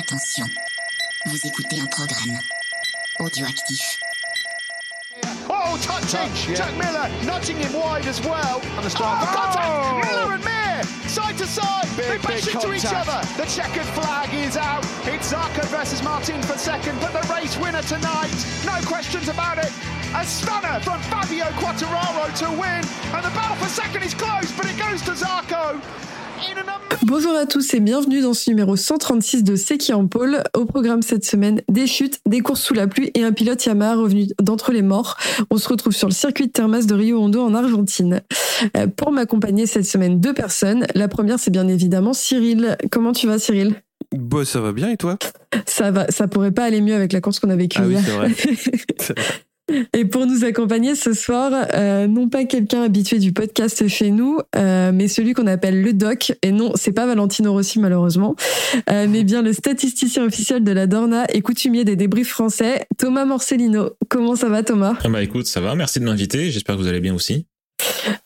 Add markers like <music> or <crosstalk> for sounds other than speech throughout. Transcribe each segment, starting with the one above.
Attention, vous écoutez un programme audioactif. Oh, touching! Touch, yeah. Jack Miller nudging him wide as well. On the strike. Oh, contact! Oh! Miller and Mir, side to side. they Big, bash big into each other. The checkered flag is out. It's Zarco versus Martin for second, but the race winner tonight, no questions about it. A stunner from Fabio Quattararo to win, and the battle for second is close, but it goes to Zarco. Bonjour à tous et bienvenue dans ce numéro 136 de C'est qui en pôle. Au programme cette semaine, des chutes, des courses sous la pluie et un pilote Yamaha revenu d'entre les morts. On se retrouve sur le circuit de Termas de Rio Hondo en Argentine. Euh, Pour m'accompagner cette semaine, deux personnes. La première, c'est bien évidemment Cyril. Comment tu vas Cyril? Bah, ça va bien et toi? Ça va, ça pourrait pas aller mieux avec la course qu'on a vécue Ah oui, hier. c'est vrai. <laughs> <laughs> Et pour nous accompagner ce soir, euh, non pas quelqu'un habitué du podcast chez nous, euh, mais celui qu'on appelle le doc. Et non, c'est pas Valentino Rossi malheureusement, euh, mais bien le statisticien officiel de la Dorna et coutumier des débriefs français, Thomas Morcellino. Comment ça va Thomas? Ah bah écoute, ça va, merci de m'inviter, j'espère que vous allez bien aussi.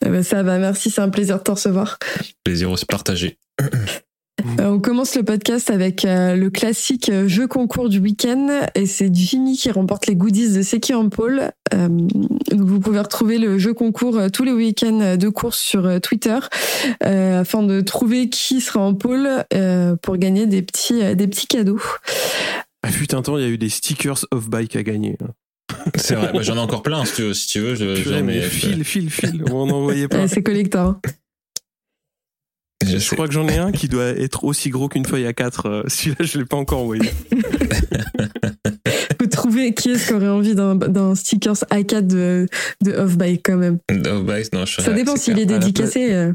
Eh ben, Ça va, merci, c'est un plaisir de te recevoir. Plaisir aussi partagé. <clears throat> Euh, on commence le podcast avec euh, le classique euh, jeu concours du week-end et c'est Jimmy qui remporte les goodies de C'est qui en pôle. Euh, donc vous pouvez retrouver le jeu concours euh, tous les week-ends de course sur euh, Twitter euh, afin de trouver qui sera en pôle euh, pour gagner des petits euh, des petits cadeaux. Ah, fut un temps, il y a eu des stickers off-bike à gagner. C'est vrai, bah, j'en ai encore plein si tu veux. Si tu veux je, Purée, mais ai- file, file, file. On n'en voyait <laughs> pas. C'est collector. Je crois que j'en ai un qui <laughs> doit être aussi gros qu'une feuille à 4. <laughs> Celui-là, je l'ai pas encore envoyé. Faut trouver qui est-ce qui aurait envie d'un stickers A4 de de off bike quand même? Bah, non, je- Ça dépend s'il est dédicacé. euh.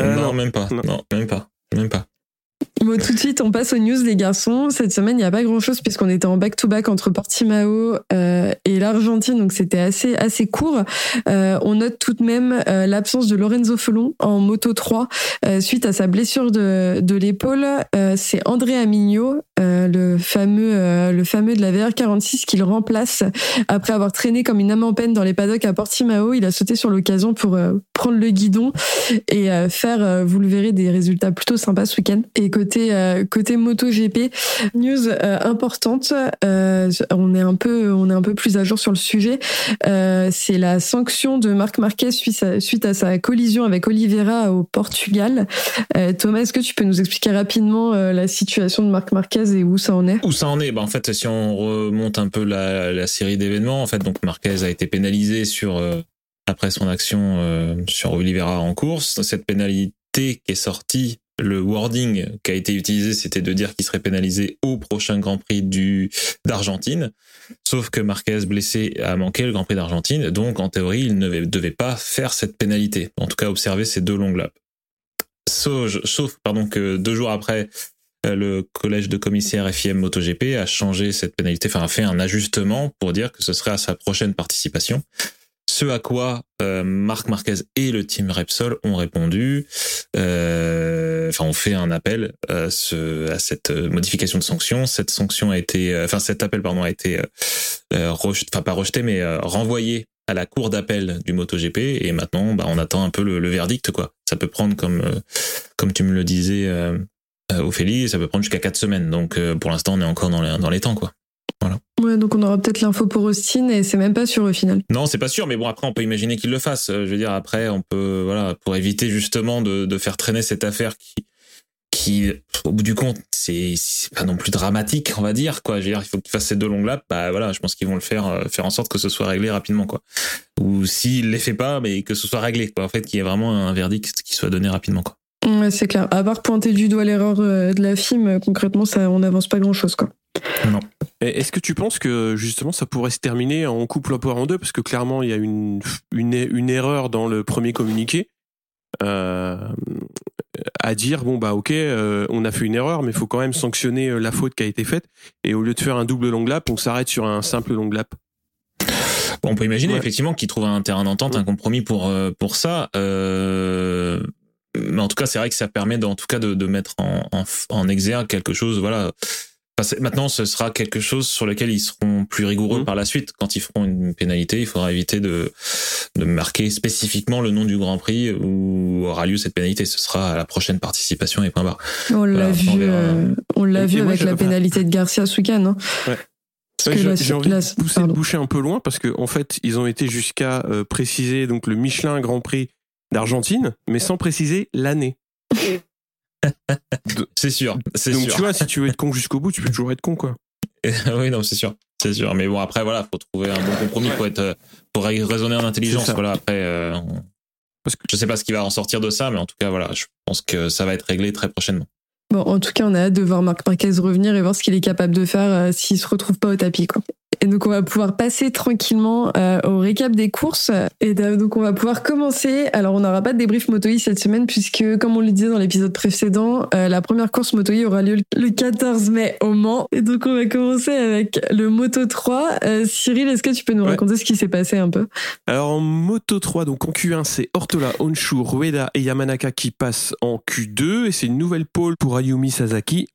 Euh, non, non. même pas. Non. Non. même pas. Même pas. Bon, tout de suite, on passe aux news, les garçons. Cette semaine, il n'y a pas grand-chose puisqu'on était en back-to-back entre Portimao euh, et l'Argentine, donc c'était assez assez court. Euh, on note tout de même euh, l'absence de Lorenzo Felon en Moto 3 euh, suite à sa blessure de, de l'épaule. Euh, C'est André Amigno, euh, le fameux le fameux de la VR46 qui le remplace après avoir traîné comme une âme en peine dans les paddocks à Portimao. Il a sauté sur l'occasion pour prendre le guidon et faire, vous le verrez, des résultats plutôt sympas ce week-end. Côté euh, côté MotoGP, news euh, importante, euh, on est un peu on est un peu plus à jour sur le sujet. C'est la sanction de Marc Marquez suite à, sa collision avec Oliveira au Portugal. Thomas, est-ce que tu peux nous expliquer rapidement la situation de Marc Marquez et où ça en est? Où ça en est? Bah, En fait, si on remonte un peu la, série d'événements, en fait, donc Marquez a été pénalisé sur après son action sur Oliveira en course. Cette pénalité qui est sortie, le wording qui a été utilisé, c'était de dire qu'il serait pénalisé au prochain Grand Prix du d'Argentine. Sauf que Marquez blessé a manqué le Grand Prix d'Argentine, donc en théorie, il ne devait pas faire cette pénalité. En tout cas, observer ces deux longues laps. Sauf, sauf pardon, que deux jours après, euh, le collège de commissaires FIM MotoGP a changé cette pénalité, enfin a fait un ajustement pour dire que ce serait à sa prochaine participation. Ce à quoi euh, Marc Marquez et le team Repsol ont répondu, euh, enfin ont fait un appel à, ce, à cette modification de sanction. Cette sanction a été, euh, enfin cet appel pardon a été, euh, euh, rejet- enfin pas rejeté mais euh, renvoyé à la cour d'appel du MotoGP et maintenant bah, on attend un peu le, le verdict quoi. Ça peut prendre comme euh, comme tu me le disais euh, euh, Ophélie, ça peut prendre jusqu'à quatre semaines. Donc euh, pour l'instant, on est encore dans les, dans les temps, quoi. Ouais, donc on aura peut-être l'info pour Austin et c'est même pas sûr au final. Non, c'est pas sûr, mais bon, après, on peut imaginer qu'il le fasse. Euh, Je veux dire, après, on peut, voilà, pour éviter justement de, de faire traîner cette affaire qui, qui, au bout du compte, c'est pas non plus dramatique, on va dire, quoi. Je veux dire, il faut qu'il fasse ces deux longues laps. Bah voilà, je pense qu'ils vont le faire, euh, faire en sorte que ce soit réglé rapidement, quoi. Ou s'il les fait pas, mais que ce soit réglé, quoi. En fait, qu'il y ait vraiment un verdict qui soit donné rapidement, quoi. Ouais, c'est clair. À part pointer du doigt l'erreur euh, de la euh, concrètement, ça, on n'avance pas grand-chose, quoi. Et Est-ce que tu penses que justement ça pourrait se terminer en couple au poire en deux? Parce que clairement, il y a une, une, une erreur dans le premier communiqué. Euh, à dire bon bah ok euh, on a fait une erreur mais il faut quand même sanctionner euh, la faute qui a été faite et au lieu de faire un double long lap on s'arrête sur un simple long lap Bon, on peut imaginer Ouais. effectivement qu'ils trouvent un terrain d'entente, un compromis pour pour ça. Euh, mais en tout cas, c'est vrai que ça permet, en tout cas, de, de mettre en, en, en exergue quelque chose, voilà, maintenant, ce sera quelque chose sur lequel ils seront plus rigoureux Mhm. par la suite. Quand ils feront une pénalité, il faudra éviter de, de marquer spécifiquement le nom du Grand Prix où aura lieu cette pénalité. Ce sera à la prochaine participation et point barre. On l'a Voilà, vu, on euh, on l'a vu moi, avec la pénalité de Garcia ce week-end. Hein. Ouais. Parce Ouais, que j'ai envie là, de pousser pardon. de boucher un peu loin parce que en fait ils ont été jusqu'à euh, préciser donc le Michelin Grand Prix d'Argentine mais sans préciser l'année. <laughs> C'est sûr, c'est Donc sûr. tu vois si tu veux être con jusqu'au bout tu peux toujours être con quoi. <laughs> oui, non, c'est sûr, c'est sûr. Mais bon, après, voilà, faut trouver un bon compromis pour être, euh, pour raisonner en intelligence. Voilà, après, euh, on- Parce que- je sais pas ce qui va en sortir de ça, mais en tout cas, voilà, je pense que ça va être réglé très prochainement. Bon, en tout cas, on a hâte de voir Marc Marquez revenir et voir ce qu'il est capable de faire euh, s'il se retrouve pas au tapis. Quoi. Et donc, on va pouvoir passer tranquillement euh, au récap des courses. Et euh, donc, on va pouvoir commencer. Alors, on n'aura pas de débrief Moto-E cette semaine puisque, comme on le disait dans l'épisode précédent, euh, la première course Moto-E aura lieu le 14 mai au Mans. Et donc, on va commencer avec le Moto 3. Euh, Cyril, est-ce que tu peux nous Ouais. raconter ce qui s'est passé un peu? Alors en Moto 3, donc en Q1, c'est Ortola, Honshu, Rueda et Yamanaka qui passent en Q2 et c'est une nouvelle pole pour Ayumi Sasaki.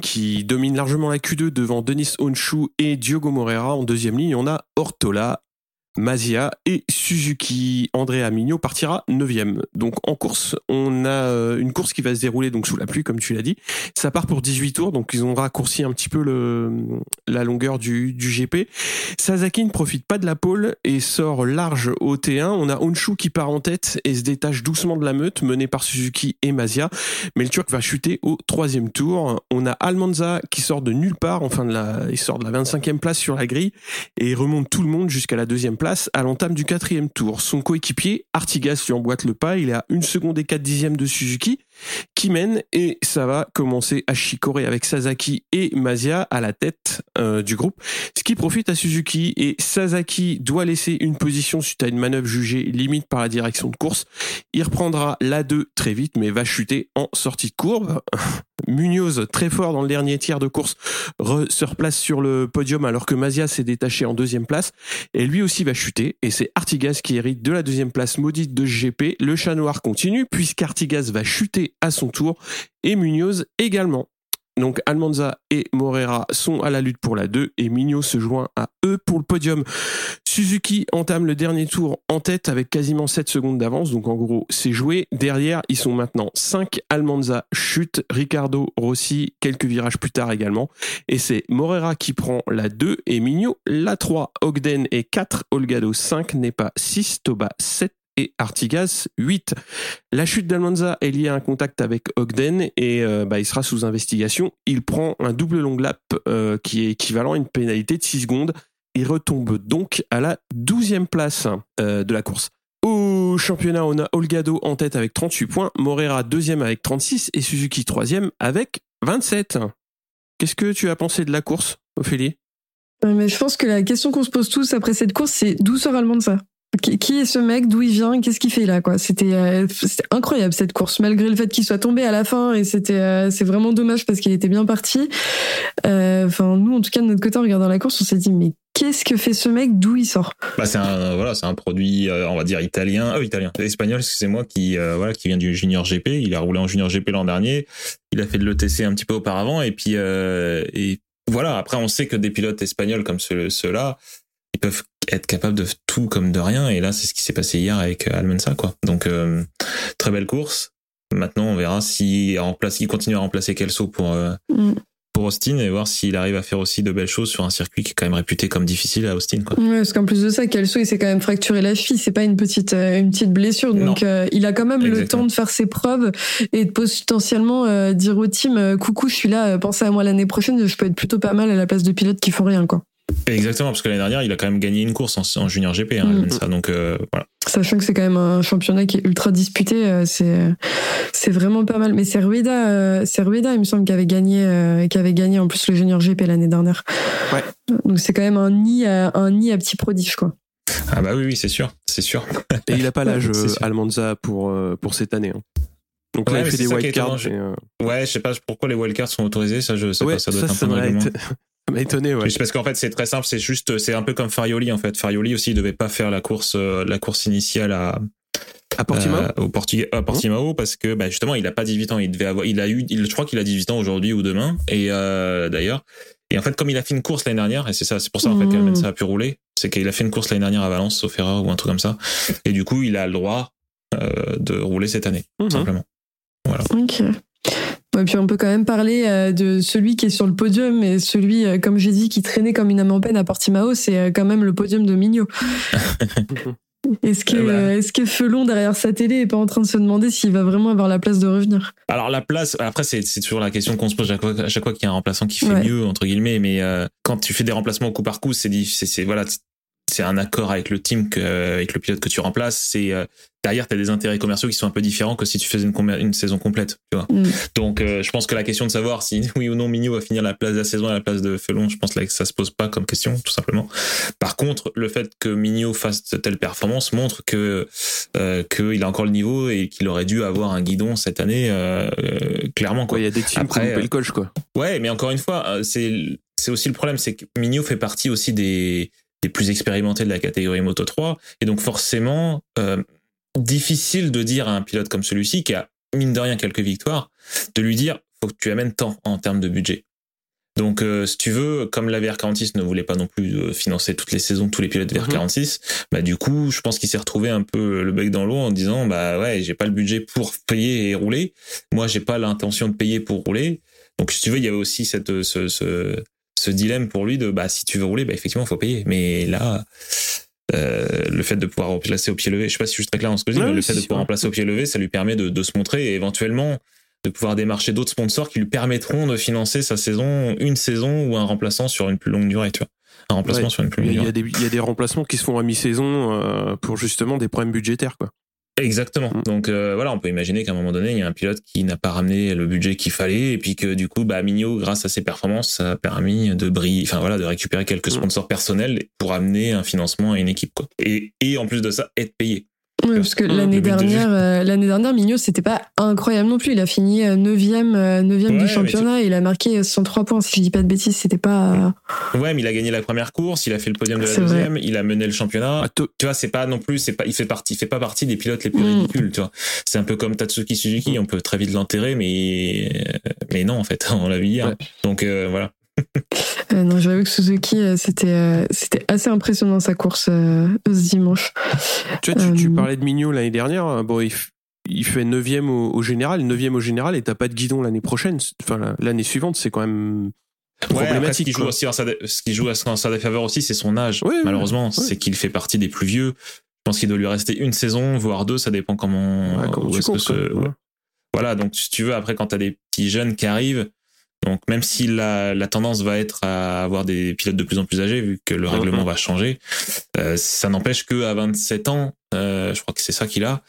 Qui domine largement la Q2 devant Denis Honshu et Diogo Moreira. En deuxième ligne, on a Ortola, Mazia et Suzuki. Andrea Migno partira 9 Donc en course, on a euh, une course qui va se dérouler donc sous la pluie, comme tu l'as dit. Ça part pour 18 tours, donc ils ont raccourci un petit peu le, la longueur du, du GP. Sasaki ne profite pas de la pole et sort large au T1. On a Honshu qui part en tête et se détache doucement de la meute, menée par Suzuki et Mazia. Mais le Turc va chuter au troisième tour. On a Almanza qui sort de nulle part, enfin de la, il sort de la 25e place sur la grille et remonte tout le monde jusqu'à la deuxième place à l'entame du quatrième tour. Son coéquipier, Artigas, lui emboîte le pas. Il est à une seconde et 4 dixièmes de Suzuki qui mène et ça va commencer à chicorer avec Sasaki et Mazia à la tête euh, du groupe, ce qui profite à Suzuki et Sasaki doit laisser une position suite à une manœuvre jugée limite par la direction de course. Il reprendra la 2 très vite mais va chuter en sortie de courbe. <laughs> Munoz, très fort dans le dernier tiers de course, se replace sur le podium alors que Mazia s'est détaché en deuxième place et lui aussi va chuter et c'est Artigas qui hérite de la deuxième place maudite de GP. Le chat noir continue puisqu'Artigas va chuter à son tour et Munoz également. Donc Almanza et Morera sont à la lutte pour la 2 et Mignot se joint à eux pour le podium. Suzuki entame le dernier tour en tête avec quasiment 7 secondes d'avance, donc en gros c'est joué. Derrière ils sont maintenant 5, Almanza chute, Ricardo Rossi quelques virages plus tard également. Et c'est Morera qui prend la 2 et Mignot la 3. Ogden est 4, Olgado 5, Nepa 6, Toba 7 et Artigas 8. La chute d'Almanza est liée à un contact avec Ogden et euh, bah, il sera sous investigation. Il prend un double long lap euh, qui est équivalent à une pénalité de 6 secondes et retombe donc à la 12e place euh, de la course. Au championnat, on a Olgado en tête avec 38 points, Morera deuxième avec 36 et Suzuki troisième avec 27. Qu'est-ce que tu as pensé de la course, Ophélie? Mais je pense que la question qu'on se pose tous après cette course, c'est d'où sort Almanza? qui, qui est ce mec? D'où il vient? Qu'est-ce qu'il fait là quoi? C'était euh, c'était incroyable cette course, malgré le fait qu'il soit tombé à la fin et c'était euh, c'est vraiment dommage parce qu'il était bien parti. Euh, Enfin nous en tout cas de notre côté en regardant la course, on s'est dit mais qu'est-ce que fait ce mec? D'où il sort? Bah, c'est un, voilà, c'est un produit, on va dire italien, euh, italien, espagnol, excusez-moi, qui, voilà, qui vient du Junior GP. Il a roulé en Junior GP l'an dernier. Il a fait de l'ETC un petit peu auparavant. Et puis, et voilà. Après, on sait que des pilotes espagnols comme ceux- ceux-là, ils peuvent être capables de tout comme de rien. Et là, c'est ce qui s'est passé hier avec euh, Almensa, quoi. Donc, euh, très belle course. Maintenant, on verra s'il il continue à remplacer Kelso pour, euh, Mm. pour Austin et voir s'il arrive à faire aussi de belles choses sur un circuit qui est quand même réputé comme difficile à Austin, quoi. Ouais, parce qu'en plus de ça, Kelso, il s'est quand même fracturé la cheville. C'est pas une petite, euh, une petite blessure. Donc, il a quand même le temps de faire ses preuves et de potentiellement dire au team, coucou, je suis là, pensez à moi l'année prochaine, je peux être plutôt pas mal à la place de pilotes qui font rien, quoi. Exactement, parce que l'année dernière, il a quand même gagné une course en, en junior GP, hein, Mm. Almensa. Donc euh, voilà. Sachant que c'est quand même un championnat qui est ultra disputé, euh, c'est c'est vraiment pas mal. Mais c'est Rueda, euh, c'est Rueda, il me semble, qui avait gagné, euh, qui avait gagné en plus le junior GP l'année dernière. Ouais. Donc c'est quand même un nid, à, un nid à petits prodiges, quoi. Ah bah oui, oui, c'est sûr, c'est sûr. Et il a pas <laughs> l'âge. Almanza pour, euh, pour cette année. hein. Donc Ouais, là, il fait des ça wildcards. euh, Ouais, je sais pas pourquoi les wildcards sont autorisés, ça je sais ouais, pas, ça ça, doit être un ça peu un règlement. Ça m'a étonné, ouais. Parce qu'en fait c'est très simple, c'est juste c'est un peu comme Farioli en fait. Farioli aussi il devait pas faire la course euh, la course initiale à À Portimao euh, au à Portimao parce que bah, justement il a pas 18 ans, il devait avoir, il a eu, il, je crois qu'il a 18 ans aujourd'hui ou demain. Et euh, d'ailleurs, et en fait comme il a fait une course l'année dernière, et c'est ça, c'est pour ça en fait Mmh. qu'Almensa a pu rouler, c'est qu'il a fait une course l'année dernière à Valence, sauf erreur ou un truc comme ça. Et du coup il a le droit euh, de rouler cette année, tout simplement. Ok. Et puis on peut quand même parler euh, de celui qui est sur le podium et celui, euh, comme j'ai dit, qui traînait comme une âme en peine à Portimao, c'est euh, quand même le podium de Mignot. <laughs> Est-ce que, Eh ben. est-ce que Felon derrière sa télé est pas en train de se demander s'il va vraiment avoir la place de revenir? Alors la place, après c'est c'est toujours la question qu'on se pose à chaque fois, à chaque fois qu'il y a un remplaçant qui fait Ouais. mieux entre guillemets, mais euh, quand tu fais des remplacements coup par coup, c'est c'est c'est- voilà, c'est un accord avec le team que avec le pilote que tu remplaces. C'est euh, derrière t'as des intérêts commerciaux qui sont un peu différents que si tu faisais une, saison complète, tu vois. Mm. Donc euh, je pense que la question de savoir si <laughs> oui ou non Mignot va finir la place de la saison à la place de Felon, je pense là que ça se pose pas comme question tout simplement. Par contre, le fait que Mignot fasse de telles performances montre que euh, qu'il a encore le niveau et qu'il aurait dû avoir un guidon cette année euh, euh, clairement quoi. Il y a des teams Après, qui euh, le coche, quoi. Ouais, mais encore une fois, c'est c'est aussi le problème, c'est que Mignot fait partie aussi des des plus expérimentés de la catégorie Moto 3 et donc forcément euh, difficile de dire à un pilote comme celui-ci qui a mine de rien quelques victoires de lui dire faut que tu amènes tant en termes de budget. Donc, euh, si tu veux, comme la VR46 ne voulait pas non plus euh, financer toutes les saisons, tous les pilotes Mhm. VR46, bah du coup, je pense qu'il s'est retrouvé un peu le bec dans l'eau en disant, bah ouais, j'ai pas le budget pour payer et rouler. Moi, j'ai pas l'intention de payer pour rouler. Donc, si tu veux, il y avait aussi cette ce, ce, ce dilemme pour lui de, bah si tu veux rouler, bah effectivement, faut payer. Mais là, euh, le fait de pouvoir remplacer au pied levé, je sais pas si je suis très clair dans ce que je dis, mais le fait de pouvoir ouais. remplacer au pied levé, ça lui permet de, de se montrer et éventuellement de pouvoir démarcher d'autres sponsors qui lui permettront de financer sa saison, une saison ou un remplaçant sur une plus longue durée, tu vois. Un remplacement Ouais. sur une plus Il longue y, durée. a des, il y a des remplacements qui se font à mi-saison euh, pour justement des problèmes budgétaires, quoi. Exactement. Mm. Donc euh, voilà, on peut imaginer qu'à un moment donné, il y a un pilote qui n'a pas ramené le budget qu'il fallait et puis que du coup, bah Mignot, grâce à ses performances, ça a permis de briller, enfin voilà, de récupérer quelques Mm. sponsors personnels pour amener un financement à une équipe quoi. Et, et en plus de ça, être payé. Oui, parce que Mmh, l'année dernière, euh, l'année dernière, Mignot, c'était pas incroyable non plus. Il a fini 9e, Ouais, du mais championnat. Il a marqué 103 points, si je dis pas de bêtises. C'était pas. Ouais, mais il a gagné la première course, il a fait le podium de la C'est vrai. deuxième, il a mené le championnat. Ah, tu vois, c'est pas non plus, c'est pas, il fait partie, il fait pas partie des pilotes les plus Mm. ridicules, tu vois. C'est un peu comme Tatsuki Suzuki, on peut très vite l'enterrer, mais, mais non, en fait, <laughs> on l'a vu hier. Ouais. Donc, euh, voilà. Euh, non, j'avoue que Suzuki, euh, c'était, euh, c'était assez impressionnant sa course euh, ce dimanche. Tu, vois, tu, tu parlais de Mignot l'année dernière. euh, Bon, il, il fait 9 au, au général, 9 au général, et t'as pas de guidon l'année prochaine. Enfin, l'année suivante, c'est quand même Ouais, après, ce problématique. qui joue quoi. aussi en sa, dé- ce qui joue en sa défaveur aussi, c'est son âge. Ouais, Malheureusement, ouais. c'est qu'il fait partie des plus vieux. Je pense qu'il doit lui rester une saison, voire deux, ça dépend comment, Ouais, comment où tu est-ce que comptes, ce- quoi. ouais. Voilà, donc si tu veux, après, quand t'as des petits jeunes qui arrivent, donc même si la, la tendance va être à avoir des pilotes de plus en plus âgés, vu que le Mhm. règlement va changer, euh, ça n'empêche que à 27 ans, euh, je crois que c'est ça qu'il a,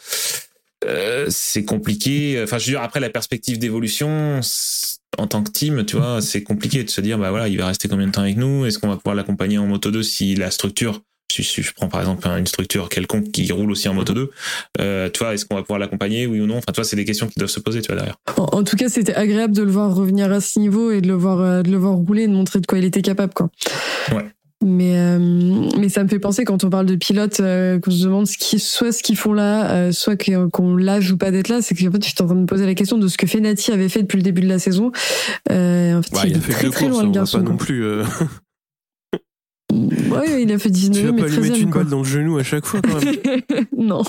euh, c'est compliqué. Enfin, je veux dire, après la perspective d'évolution, en tant que team, tu vois, c'est compliqué de se dire, bah voilà, il va rester combien de temps avec nous? Est-ce qu'on va pouvoir l'accompagner en Moto 2 si la structure, si, si je prends par exemple une structure quelconque qui roule aussi en Moto 2, euh, tu vois, est-ce qu'on va pouvoir l'accompagner, oui ou non? Enfin, tu vois, c'est des questions qui doivent se poser, tu vois, derrière. En, en tout cas, c'était agréable de le voir revenir à ce niveau et de le voir, euh, de le voir rouler, et de montrer de quoi il était capable, quoi. Ouais. Mais, euh, mais ça me fait penser quand on parle de pilotes, euh, qu'on se demande ce qui, soit ce qu'ils font là, euh, soit que- qu'on lâche ou pas d'être là, c'est que en fait, je suis en train de me poser la question de ce que Fenati avait fait depuis le début de la saison. Euh, en fait, Bah, il, il a est fait très très courses, loin le garçon. pas non plus. <laughs> Ouais, il a fait tu 19 vas mais pas lui mettre 13 une quoi. balle dans le genou à chaque fois, quand même. <laughs> non.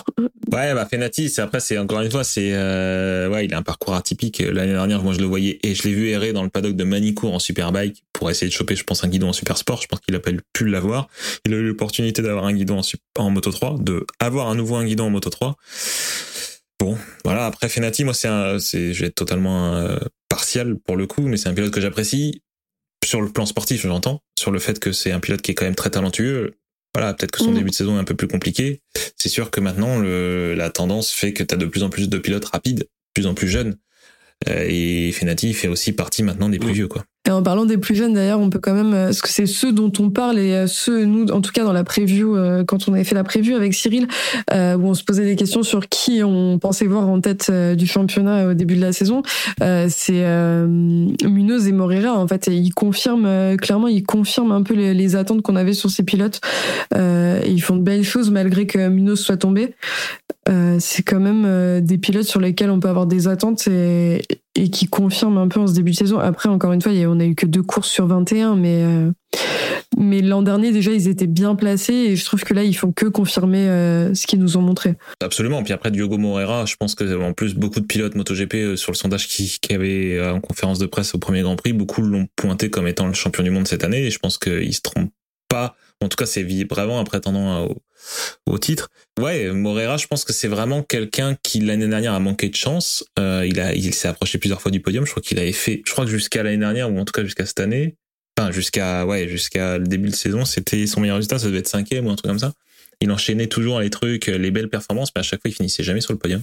Ouais, bah Fenati, c'est après, c'est encore une fois, c'est euh, ouais, il a un parcours atypique. L'année dernière, moi, je le voyais et je l'ai vu errer dans le paddock de Manicourt en superbike pour essayer de choper, je pense, un guidon en super sport. Je pense qu'il a pas pu l'avoir. Il a eu l'opportunité d'avoir un guidon en Moto 3, de avoir à nouveau un guidon en Moto 3. Bon, voilà. Après Fenati, moi, c'est un, c'est, je vais être totalement euh, partial pour le coup, mais c'est un pilote que j'apprécie sur le plan sportif, j'entends, sur le fait que c'est un pilote qui est quand même très talentueux. Voilà, peut-être que son Mm. début de saison est un peu plus compliqué. C'est sûr que maintenant, le, la tendance fait que tu as de plus en plus de pilotes rapides, de plus en plus jeunes. Euh, et Fenati fait aussi partie maintenant des plus Mm. vieux, quoi. Et en parlant des plus jeunes, d'ailleurs, on peut quand même, parce que c'est ceux dont on parle et ceux, nous, en tout cas dans la preview, quand on avait fait la preview avec Cyril, où on se posait des questions sur qui on pensait voir en tête du championnat au début de la saison, c'est Munoz et Moreira, en fait. Et ils confirment, clairement, ils confirment un peu les, attentes qu'on avait sur ces pilotes. ils font de belles choses malgré que Munoz soit tombé. Euh, c'est quand même euh, des pilotes sur lesquels on peut avoir des attentes et, et, qui confirment un peu en ce début de saison. Après, encore une fois, on a eu que deux courses sur 21, mais, euh, mais l'an dernier, déjà, ils étaient bien placés et je trouve que là, ils font que confirmer ce qu'ils nous ont montré. Absolument. Puis après, Diogo Moreira, je pense que en plus, beaucoup de pilotes MotoGP sur le sondage qui, qui avait en conférence de presse au premier Grand Prix, beaucoup l'ont pointé comme étant le champion du monde cette année et je pense qu'ils se trompent pas. En tout cas, c'est vraiment un prétendant au, au titre. Ouais, Morera, je pense que c'est vraiment quelqu'un qui l'année dernière a manqué de chance. Euh, il a, il s'est approché plusieurs fois du podium. Je crois qu'il avait fait, je crois que jusqu'à l'année dernière ou en tout cas jusqu'à cette année, enfin jusqu'à ouais jusqu'à le début de saison, c'était son meilleur résultat, ça devait être cinquième ou un truc comme ça. Il enchaînait toujours les trucs, les belles performances, mais à chaque fois il finissait jamais sur le podium.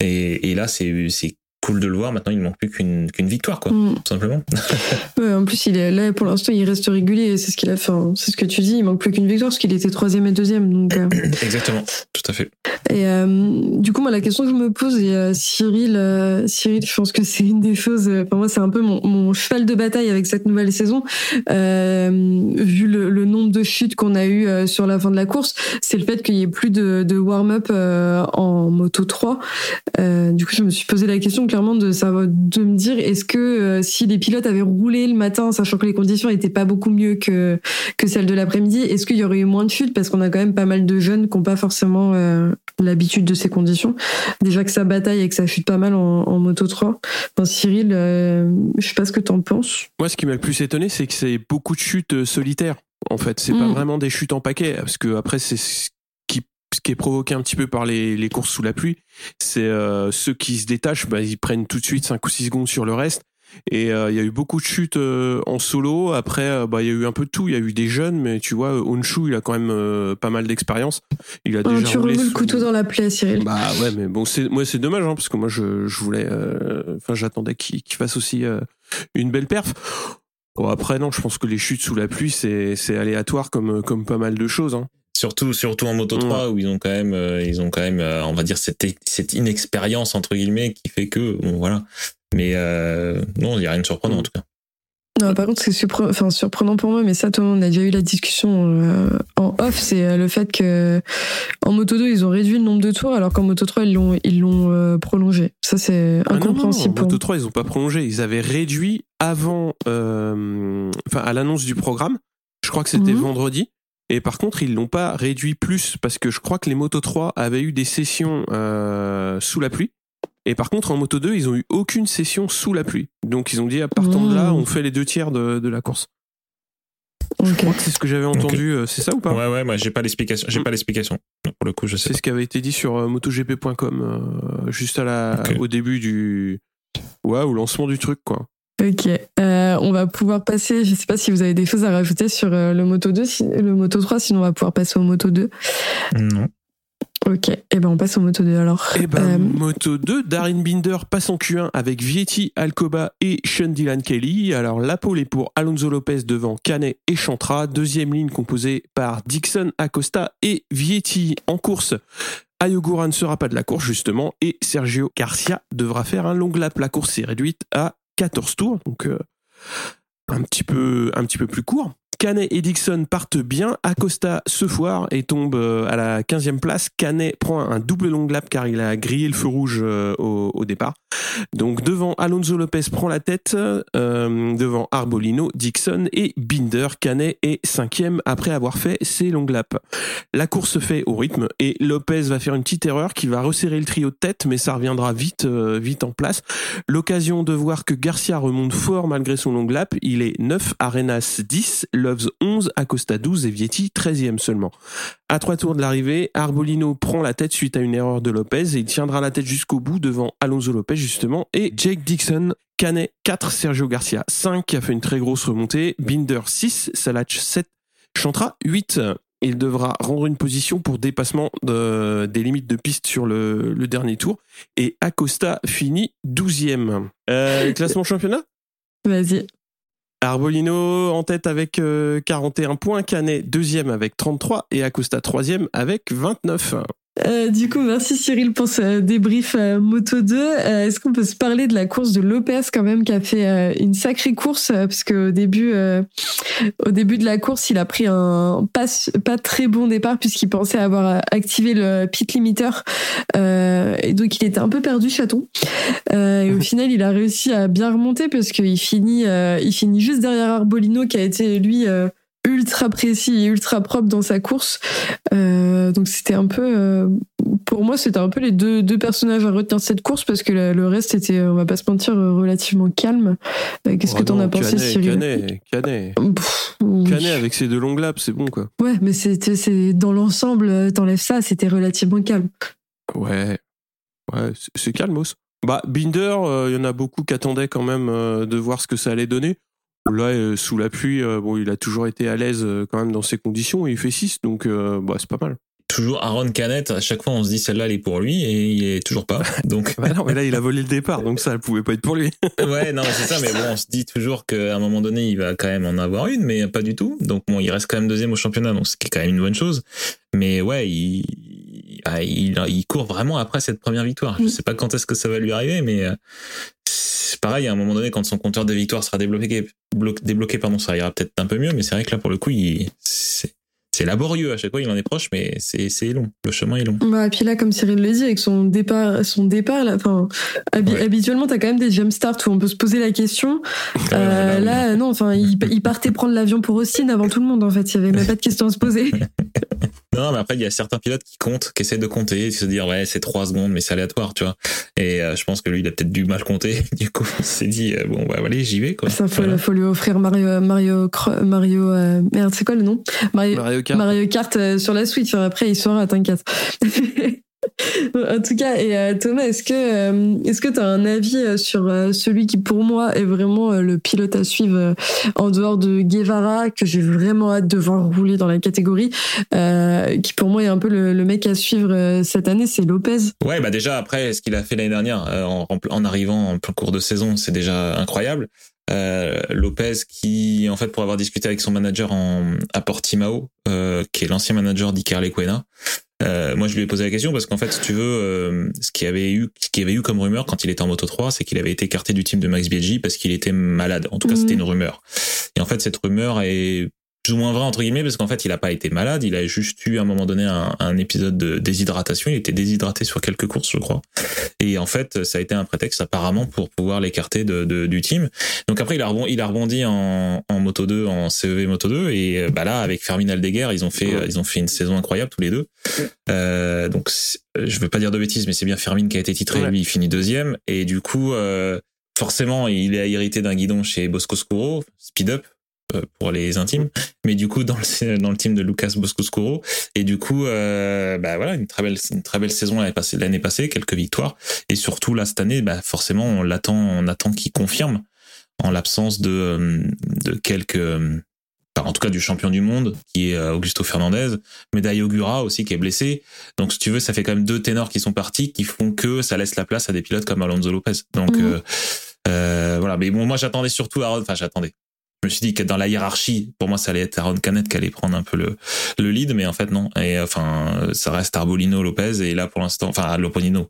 Et, et là, c'est c'est cool de le voir. Maintenant, il ne manque plus qu'une victoire, quoi, mm. tout simplement. <laughs> ouais, en plus, il est là pour l'instant, il reste régulier. C'est ce qu'il a fait. Hein. C'est ce que tu dis. Il manque plus qu'une victoire parce qu'il était troisième et deuxième. Donc. Euh. Exactement. Tout à fait. Et euh, du coup, moi, la question que je me pose, et euh, Cyril, euh, Cyril, je pense que c'est une des choses. pour moi, c'est un peu mon, mon, cheval de bataille avec cette nouvelle saison. vu le, le, nombre de chutes qu'on a eu sur la fin de la course, c'est le fait qu'il y ait plus de, de warm-up en moto 3. du coup, je me suis posé la question clairement de savoir de me dire est-ce que si les pilotes avaient roulé le matin, sachant que les conditions étaient pas beaucoup mieux que que celles de l'après-midi, est-ce qu'il y aurait eu moins de chutes? Parce qu'on a quand même pas mal de jeunes qui n'ont pas forcément euh, l'habitude de ces conditions. Déjà que ça bataille et que ça chute pas mal en, moto 3. Cyril, euh, je sais pas ce que tu en penses. Moi, ce qui m'a le plus étonné, c'est que c'est beaucoup de chutes solitaires. En fait, c'est pas mm. vraiment des chutes en paquet, parce que après, c'est ce qui est provoqué un petit peu par les, les courses sous la pluie, c'est euh, ceux qui se détachent, bah, ils prennent tout de suite 5 ou 6 secondes sur le reste. Et euh, il y a eu beaucoup de chutes euh, en solo. Après, bah il y a eu un peu de tout. Il y a eu des jeunes, mais tu vois, Onshu, il a quand même pas mal d'expérience. Il a oh, déjà tu remets le couteau dans la plaie, Cyril. Bah ouais, mais bon, c'est moi c'est dommage, hein, parce que moi je, je voulais, enfin j'attendais qu'il fasse aussi une belle perf. Bon après non, je pense que les chutes sous la pluie c'est c'est aléatoire comme comme pas mal de choses. Hein. Surtout, surtout en Moto 3 où ils ont quand même, euh, ils ont quand même, euh, on va dire cette, cette inexpérience entre guillemets qui fait que, bon voilà. Mais euh, non, il n'y a rien de surprenant en tout cas. Non, par contre, c'est enfin, surprenant pour moi, mais ça, tout le monde on a déjà eu la discussion en off, c'est le fait que en Moto 2, ils ont réduit le nombre de tours, alors qu'en Moto 3, ils l'ont, ils l'ont prolongé. Ça, c'est ah incompréhensible. en Moto 3, ils n'ont pas prolongé. Ils avaient réduit avant, enfin, à l'annonce du programme. Je crois que c'était mhm. vendredi. Et par contre, ils l'ont pas réduit plus parce que je crois que les Moto 3 avaient eu des sessions euh, sous la pluie. Et par contre, en Moto 2, ils ont eu aucune session sous la pluie. Donc ils ont dit à partir de là, mmh. on fait les deux tiers de, de la course. Je crois que c'est ce que j'avais entendu. Euh, c'est ça ou pas? Ouais, ouais, moi j'ai pas l'explication. J'ai mmh. pas l'explication. Pour le coup, je sais. C'est ce qui avait été dit sur euh, MotoGP.com juste à la, au début du, ouais, au lancement du truc, quoi. Ok, euh, on va pouvoir passer. Je sais pas si vous avez des choses à rajouter sur euh, le Moto 2, le Moto 3, sinon on va pouvoir passer au Moto 2. Non. Ok, et eh ben on passe au Moto 2 alors. Et eh ben euh, Moto 2, Darin Binder passe en Q1 avec Vietti, Alcoba et Sean Dylan Kelly. Alors la pole est pour Alonso Lopez devant Canet et Chantra. Deuxième ligne composée par Dixon, Acosta et Vietti en course. Ayogura ne sera pas de la course justement et Sergio Garcia devra faire un long lap. La course est réduite à 14 tours, donc euh, un petit peu un petit peu plus court. Canet et Dixon partent bien. Acosta se foire et tombe euh, à la 15e place. Canet prend un double long lap car il a grillé le feu rouge euh, au, départ. Donc devant Alonso Lopez prend la tête, devant Arbolino, Dixon et Binder. Canet est cinquième après avoir fait ses long laps. La course se fait au rythme et Lopez va faire une petite erreur qui va resserrer le trio de tête, mais ça reviendra vite, vite en place. L'occasion de voir que Garcia remonte fort malgré son long lap. Il est 9, Arenas 10, Loves 11, Acosta 12 et Vietti 13e seulement. À trois tours de l'arrivée, Arbolino prend la tête suite à une erreur de Lopez et il tiendra la tête jusqu'au bout devant Alonso Lopez justement et Jake Dixon Canet 4, Sergio Garcia 5 qui a fait une très grosse remontée, Binder 6, Salach 7, Chantra 8. Il devra rendre une position pour dépassement des limites de piste sur le, dernier tour. Et Acosta finit 12e. Euh, classement championnat? Vas-y. Arbolino en tête avec 41 points, Canet deuxième avec 33 et Acosta troisième avec 29. Euh, du coup, merci Cyril pour ce débrief euh, Moto 2. Euh, est-ce qu'on peut se parler de la course de Lopez quand même, qui a fait une sacrée course, parce qu'au début, au début de la course, il a pris un pas, pas très bon départ puisqu'il pensait avoir activé le pit limiter, et donc il était un peu perdu, chaton. et au <laughs> final, il a réussi à bien remonter parce qu'il finit, il finit juste derrière Arbolino, qui a été lui ultra précis et ultra propre dans sa course. Euh, donc c'était un peu, euh, pour moi, c'était un peu les deux, deux personnages à retenir cette course parce que le reste était, on va pas se mentir, relativement calme. Euh, qu'est-ce que oh t'en as pensé, Cyril Canet, Canet. Canet avec ses deux longues laps, c'est bon quoi. Ouais, mais c'est, c'est dans l'ensemble, t'enlèves ça, c'était relativement calme. Ouais, ouais, c'est calmos. Bah Binder, il y en a beaucoup qui attendaient quand même de voir ce que ça allait donner. Là, euh, sous la pluie, euh, bon, il a toujours été à l'aise euh, quand même dans ces conditions et il fait 6, donc bah, c'est pas mal. Toujours Aaron Canet, à chaque fois on se dit celle-là elle est pour lui et il est toujours pas. <laughs> Donc bah non, mais là il a volé le départ, donc ça elle pouvait pas être pour lui. <laughs> ouais, non, c'est ça, mais bon, on se dit toujours qu'à un moment donné il va quand même en avoir une, mais pas du tout. Donc bon, il reste quand même deuxième au championnat, donc ce qui est quand même une bonne chose. Mais ouais, il, ah, il, il, court vraiment après cette première victoire. Je sais pas quand est-ce que ça va lui arriver, mais pareil, à un moment donné, quand son compteur de victoire sera débloqué, débloqué pardon, ça ira peut-être un peu mieux, mais c'est vrai que là, pour le coup, c'est laborieux à chaque fois, il en est proche, mais c'est long. Le chemin est long. Bah, et puis là, comme Cyril le dit, avec son départ, son départ, là, enfin, habituellement, t'as quand même des jump starts où on peut se poser la question. <laughs> Euh, là, non, enfin, il, il partait prendre l'avion pour Austin avant tout le monde, en fait. Il y avait même pas de question à se poser. <laughs> Non, mais après, il y a certains pilotes qui comptent, qui essaient de compter, qui se dire, ouais, c'est trois secondes, mais c'est aléatoire, tu vois. Et euh, je pense que lui, il a peut-être du mal compter. <laughs> Du coup, il s'est dit, euh, bon, bah, allez, j'y vais, quoi. Ça, faut, faut lui offrir Mario, Mario, Mario, euh, merde, c'est quoi le nom? Mario, Mario Kart. Mario Kart sur la Switch. Après, il saura, <laughs> t'inquiète. En tout cas, et euh, Thomas, est-ce que euh, que tu as un avis euh, sur celui qui pour moi est vraiment le pilote à suivre en dehors de Guevara que j'ai vraiment hâte de voir rouler dans la catégorie, qui pour moi est un peu le, mec à suivre cette année, c'est Lopez. Ouais, bah déjà après ce qu'il a fait l'année dernière en, arrivant en plein cours de saison, c'est déjà incroyable. Lopez qui en fait pour avoir discuté avec son manager en à Portimao, qui est l'ancien manager d'Iker euh, moi, je lui ai posé la question parce qu'en fait, si tu veux, euh, ce qui avait eu, ce avait eu comme rumeur quand il était en Moto 3, c'est qu'il avait été écarté du team de Max Biaggi parce qu'il était malade. En tout cas, c'était mhm. une rumeur. Et en fait, cette rumeur est plus ou moins vrai entre guillemets parce qu'en fait il a pas été malade. Il a juste eu à un moment donné un, un, épisode de déshydratation. Il était déshydraté sur quelques courses je crois. Et en fait ça a été un prétexte apparemment pour pouvoir l'écarter de, de, du team. Donc après il a rebondi, il a rebondi en, en moto 2 en CEV moto 2 et bah là avec Fermin Aldeguer ils ont fait ils ont fait une saison incroyable tous les deux. Euh, donc je veux pas dire de bêtises mais c'est bien Fermin qui a été titré. Lui il finit deuxième. Et du coup euh, forcément il est hérité d'un guidon chez Bosco Scuro Speed Up. euh, pour les intimes, mais du coup dans le <laughs> dans le team de Lucas Boscoscuro et du coup euh, bah voilà une très belle une très belle saison l'année passée l'année passée quelques victoires. Et surtout là cette année bah forcément on l'attend on attend qu'il confirme. En l'absence de euh, de quelques en tout cas du champion du monde qui est Augusto Fernandez, médaille Augura aussi qui est blessé. Donc si tu veux, ça fait quand même deux ténors qui sont partis qui font que ça laisse la place à des pilotes comme Alonso Lopez. Donc mhm. euh, voilà, mais bon moi j'attendais surtout à enfin j'attendais je me suis dit que dans la hiérarchie, pour moi, ça allait être Aaron Canet qui allait prendre un peu le, le lead, mais en fait, non. Et enfin, ça reste Arbolino Lopez, et là, pour l'instant, enfin, Loponino.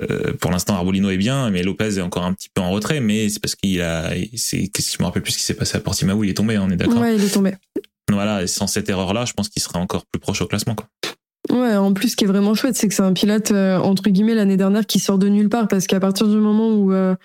Euh, pour l'instant, Arbolino est bien, mais Lopez est encore un petit peu en retrait, mais c'est parce qu'il a, c'est, qu'est-ce que je me rappelle plus ce qui s'est passé à Portimao, il est tombé, on est d'accord? Ouais, il est tombé. Voilà, et sans cette erreur-là, je pense qu'il serait encore plus proche au classement, quoi. Ouais, en plus, ce qui est vraiment chouette, c'est que c'est un pilote, euh, entre guillemets, l'année dernière qui sort de nulle part, parce qu'à partir du moment où euh,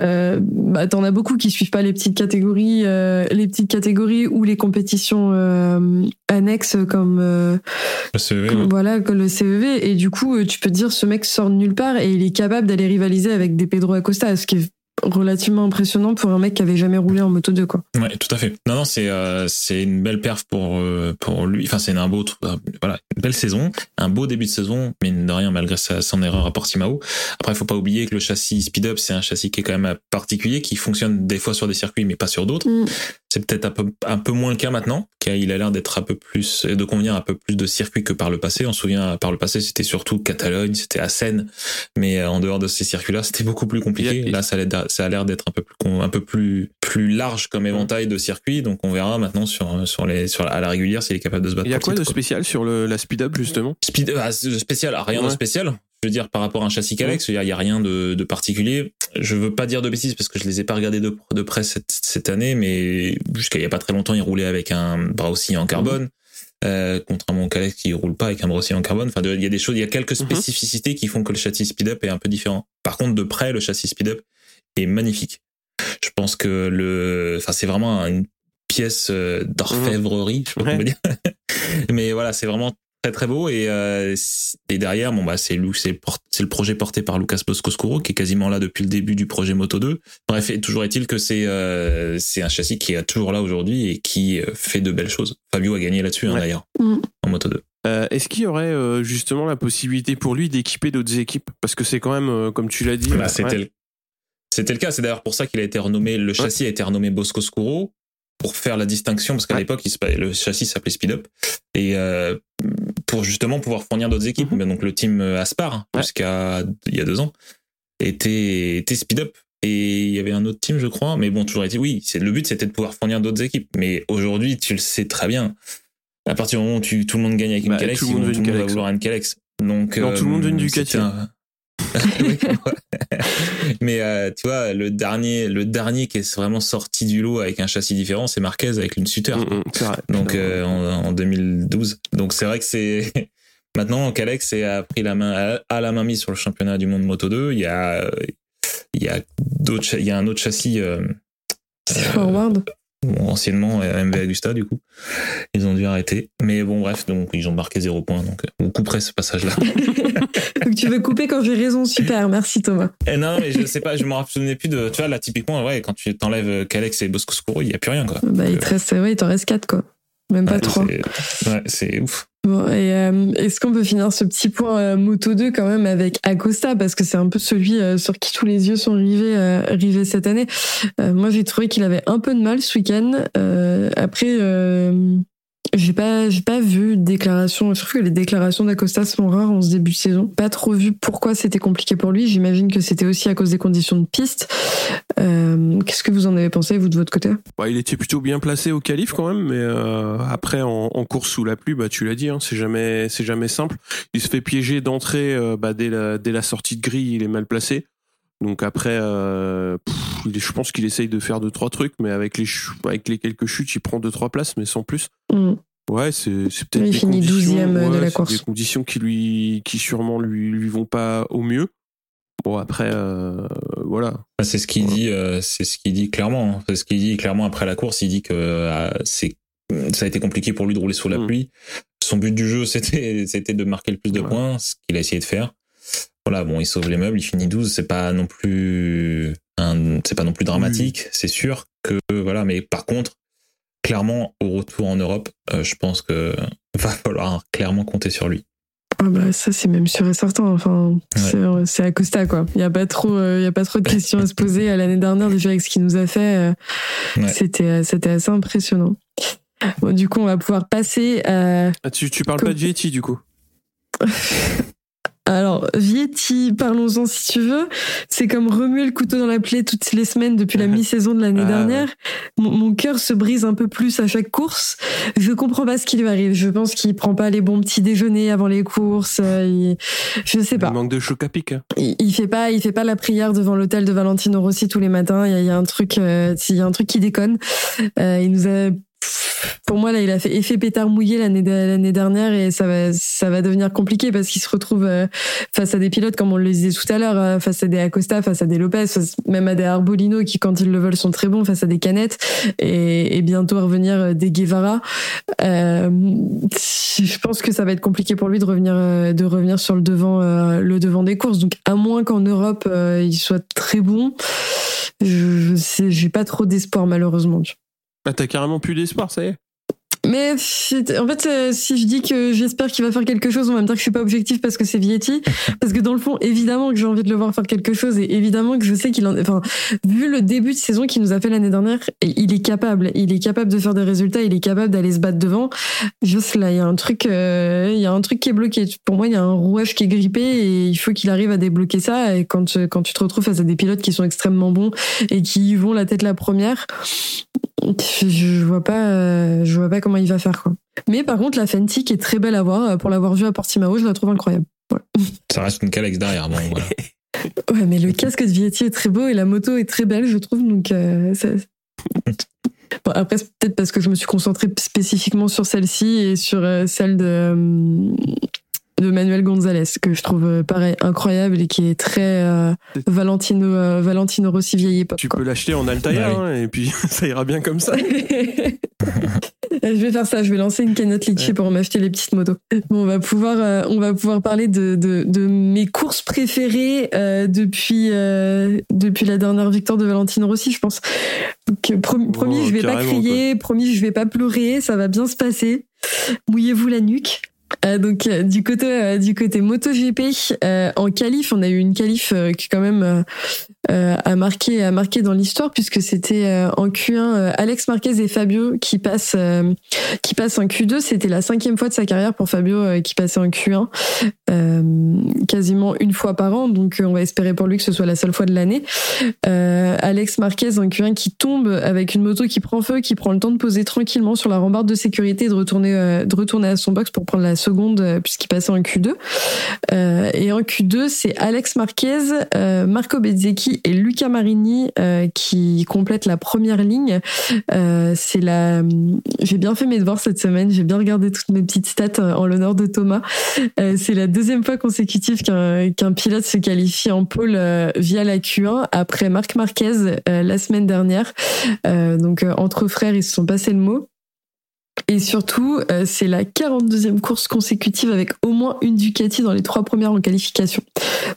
euh, bah, t'en as beaucoup qui suivent pas les petites catégories, euh, les petites catégories ou les compétitions euh, annexes comme, le CEV, voilà, comme le CEV. Et du coup, tu peux te dire, ce mec sort de nulle part et il est capable d'aller rivaliser avec des Pedro Acosta, ce qui est relativement impressionnant pour un mec qui avait jamais roulé en moto 2 quoi. Ouais, tout à fait. Non non, c'est euh, c'est une belle perf pour euh, pour lui. Enfin, c'est un beau euh, voilà, une belle saison, un beau début de saison, mais de rien malgré sa, son erreur à Portimao. Après, il faut pas oublier que le châssis Speed Up, c'est un châssis qui est quand même particulier qui fonctionne des fois sur des circuits mais pas sur d'autres. Mm. C'est peut-être un peu un peu moins le cas maintenant, car il a l'air d'être un peu plus de convenir un peu plus de circuits que par le passé. On se souvient par le passé, c'était surtout Catalogne, c'était Assen, mais en dehors de ces circuits-là, c'était beaucoup plus compliqué. Là, ça a l'air d'être un peu plus un peu plus plus large comme éventail de circuits. Donc on verra maintenant sur sur les sur à la régulière s'il est capable de se battre. Il y a quoi de spécial sur le, la speed up justement? Speed, ah, spécial, ah, rien de spécial. Je veux dire par rapport à un châssis Calex, il y a- rien de, de particulier. Je veux pas dire de bêtises parce que je les ai pas regardés de, de près cette, cette année, mais jusqu'à il y a pas très longtemps, il roulait avec un bras aussi en carbone. Euh, contrairement au Calex qui roule pas avec un aussi en carbone. Enfin, il y a des choses, il y a quelques Mhm. spécificités qui font que le châssis Speed Up est un peu différent. Par contre, de près, le châssis Speed Up est magnifique. Je pense que le, enfin, c'est vraiment une pièce euh, d'orfèvrerie, je sais pas Ouais. comment dire. <laughs> Mais voilà, c'est vraiment très très beau et euh, et derrière bon bah c'est le projet porté par Lucas Boscoscuro qui est quasiment là depuis le début du projet Moto 2. Bref, et toujours est-il que c'est euh, c'est un châssis qui est toujours là aujourd'hui et qui euh, fait de belles choses. Fabio a gagné là-dessus hein, d'ailleurs Mm. en Moto 2. Euh, Est-ce qu'il y aurait euh, justement la possibilité pour lui d'équiper d'autres équipes? Parce que c'est quand même, euh, comme tu l'as dit, Bah, ouais. c'était le c'était le cas, c'est d'ailleurs pour ça qu'il a été renommé le châssis a été renommé Boscoscuro pour faire la distinction parce qu'à Ouais. l'époque le châssis s'appelait Speed Up et euh, pour justement pouvoir fournir d'autres équipes. Mhm. Donc le team euh, Aspar hein, Ouais. jusqu'à il y a deux ans était était Speed Up et il y avait un autre team je crois. Mais bon toujours été oui. Le but c'était de pouvoir fournir d'autres équipes. Mais aujourd'hui tu le sais très bien. À partir du moment où tu, tout le monde gagne avec une Bah, Calex, tout le monde tout le monde va vouloir une Calex. Donc Non, tout le monde veut une euh, Ducati. un-. <laughs> Mais euh, tu vois, le dernier, le dernier qui est vraiment sorti du lot avec un châssis différent, c'est Marquez avec une Suter. Mm, mm. Donc euh, en, en 2012. Donc c'est vrai que c'est <laughs> maintenant Calex a pris la main à, la main mise sur le championnat du monde Moto 2. Il y a euh, il y a d'autres cha- il y a un autre châssis euh, forward. Bon, anciennement euh, MV Agusta du coup. Ils ont dû arrêter. Mais bon bref, donc ils ont marqué zéro point donc euh, on couperait ce passage là. <laughs> Donc tu veux couper quand j'ai raison, super, merci Thomas. Eh non, mais je sais pas, je me souvenais plus de. Tu vois, là, typiquement, ouais, quand tu t'enlèves Calex et Boscoscuro, il y a plus rien, quoi. Bah, il te reste, ouais, il t'en reste 4 quoi. Même pas Ouais, 3. c'est- Ouais, c'est ouf. Bon, et euh, est-ce qu'on peut finir ce petit point euh, Moto 2 quand même avec Acosta? Parce que c'est un peu celui euh, sur qui tous les yeux sont rivés, rivés cette année. Moi, j'ai trouvé qu'il avait un peu de mal ce week-end. Après, j'ai pas, j'ai pas vu de déclaration. Je trouve que les déclarations d'Acosta sont rares en ce début de saison. Pas trop vu pourquoi c'était compliqué pour lui. J'imagine que c'était aussi à cause des conditions de piste. Euh, Qu'est-ce que vous en avez pensé vous de votre côté? Ouais, il était plutôt bien placé au qualif quand même, mais euh, après en, en course sous la pluie, bah tu l'as dit, hein, c'est jamais c'est jamais simple. Il se fait piéger d'entrée euh, bah, dès la dès la sortie de grille, il est mal placé. Donc après, euh, pff, je pense qu'il essaye de faire deux trois trucs, mais avec les avec les quelques chutes, il prend deux trois places, mais sans plus. Hmm. Ouais, c'est c'est peut-être Il des finit conditions, 12e de la course. des conditions qui lui qui sûrement lui lui vont pas au mieux. Bon après, euh, voilà. Ah, C'est ce qu'il dit, euh, c'est ce qu'il dit clairement. hein. C'est ce qu'il dit clairement après la course. Il dit que euh, c'est, ça a été compliqué pour lui de rouler sous la Mm. pluie. Son but du jeu, <laughs> c'était, c'était de marquer le plus de Ouais. points, ce qu'il a essayé de faire. Voilà, bon, il sauve les meubles, il finit 12, c'est pas non plus, c'est pas non plus dramatique, c'est sûr que, voilà, mais par contre, clairement, au retour en Europe, euh, je pense que <laughs> va falloir clairement compter sur lui. Ah bah ça c'est même sûr et certain. Enfin, c'est- c'est Acosta quoi. Il y a pas trop, euh, il y a pas trop de questions à se poser. Euh, L'année dernière déjà avec ce qu'il nous a fait, euh, Ouais. c'était, euh, c'était assez impressionnant. Bon, du coup, on va pouvoir passer à Ah, tu tu parles Comme- pas de Vietti du coup? <laughs> Alors, Vietti, parlons-en si tu veux. C'est comme remuer le couteau dans la plaie toutes les semaines depuis la <laughs> mi-saison de l'année Ah, dernière. Mon, mon cœur se brise un peu plus à chaque course. Je comprends pas ce qui lui arrive. Je pense qu'il prend pas les bons petits déjeuners avant les courses. Euh, il- Je sais pas. Il manque de choc à pic. hein. Il, il fait pas, il fait pas la prière devant l'hôtel de Valentino Rossi tous les matins. Il y a, il y a un truc, euh, il y a un truc qui déconne. Euh, il nous a, pour moi là, il a fait effet pétard mouillé l'année l'année dernière et ça va, ça va devenir compliqué parce qu'il se retrouve euh, face à des pilotes comme on le disait tout à l'heure, euh, face à des Acosta, face à des Lopez, même à des Arbolino qui quand ils le veulent sont très bons, face à des Canettes et, et bientôt à revenir euh, des Guevara. Je pense que ça va être compliqué pour lui de revenir, de revenir sur le devant, le devant des courses. Donc à moins qu'en Europe il soit très bon, je, je sais, j'ai pas trop d'espoir malheureusement. Ah, t'as carrément plus d'espoir, ça y est. Mais en fait, euh, si je dis que j'espère qu'il va faire quelque chose, on va me dire que je suis pas objectif parce que c'est Vietti. <laughs> Parce que dans le fond, évidemment que j'ai envie de le voir faire quelque chose et évidemment que je sais qu'il en, enfin, vu le début de saison qu'il nous a fait l'année dernière, il est capable. Il est capable de faire des résultats. Il est capable d'aller se battre devant. Juste là, il y a un truc, euh, il y a un truc qui est bloqué. Pour moi, il y a un rouage qui est grippé et il faut qu'il arrive à débloquer ça. Et quand quand tu te retrouves face à des pilotes qui sont extrêmement bons et qui vont la tête la première, je vois pas, euh, je vois pas comment il va faire quoi. Mais par contre, la Fenty qui est très belle à voir, euh, pour l'avoir vue à Portimao, je la trouve incroyable. <laughs> Ça reste une Calex derrière, bon, voilà. <laughs> ouais, mais le casque de Vietti est très beau et la moto est très belle, je trouve. Donc, euh, <laughs> bon, après, peut-être parce que je me suis concentrée spécifiquement sur celle-ci et sur celle de de Manuel Gonzalez que je trouve euh, pareil incroyable et qui est très euh, Valentino euh, Valentino Rossi vieille époque. Tu peux l'acheter en Altaïa bah hein, et puis ça ira bien comme ça. Je vais faire ça, je vais lancer une cagnotte litchi pour m'acheter les petites motos. Bon, on va pouvoir on va pouvoir parler de, de, de mes courses préférées depuis depuis la dernière victoire de Valentino Rossi, je pense. Donc promis, promis je vais pas crier, promis je vais pas pleurer, ça va bien se passer. Mouillez-vous la nuque. Euh, donc euh, du côté euh, du côté MotoGP en qualif, on a eu une qualif qui quand même a marqué a marqué dans l'histoire puisque c'était en Q1 Alex Marquez et Fabio qui passent qui passent en Q2. C'était la cinquième fois de sa carrière pour Fabio qui passait en Q1, quasiment une fois par an. Donc on va espérer pour lui que ce soit la seule fois de l'année. Alex Marquez en Q1 qui tombe avec une moto qui prend feu, qui prend le temps de poser tranquillement sur la rambarde de sécurité et de retourner de retourner à son box pour prendre la seconde euh, puisqu'il passait en Q2. Euh, et en Q2, c'est Alex Marquez, euh, Marco Bezzecchi et Luca Marini qui complètent la première ligne. c'est la, j'ai bien fait mes devoirs cette semaine, j'ai bien regardé toutes mes petites stats en l'honneur de Thomas. c'est la deuxième fois consécutive qu'un pilote se qualifie en pôle via la Q1 après Marc Marquez la semaine dernière. donc entre frères, ils se sont passés le mot. Et surtout, euh, c'est la 42e course consécutive avec au moins une Ducati dans les trois premières en qualification.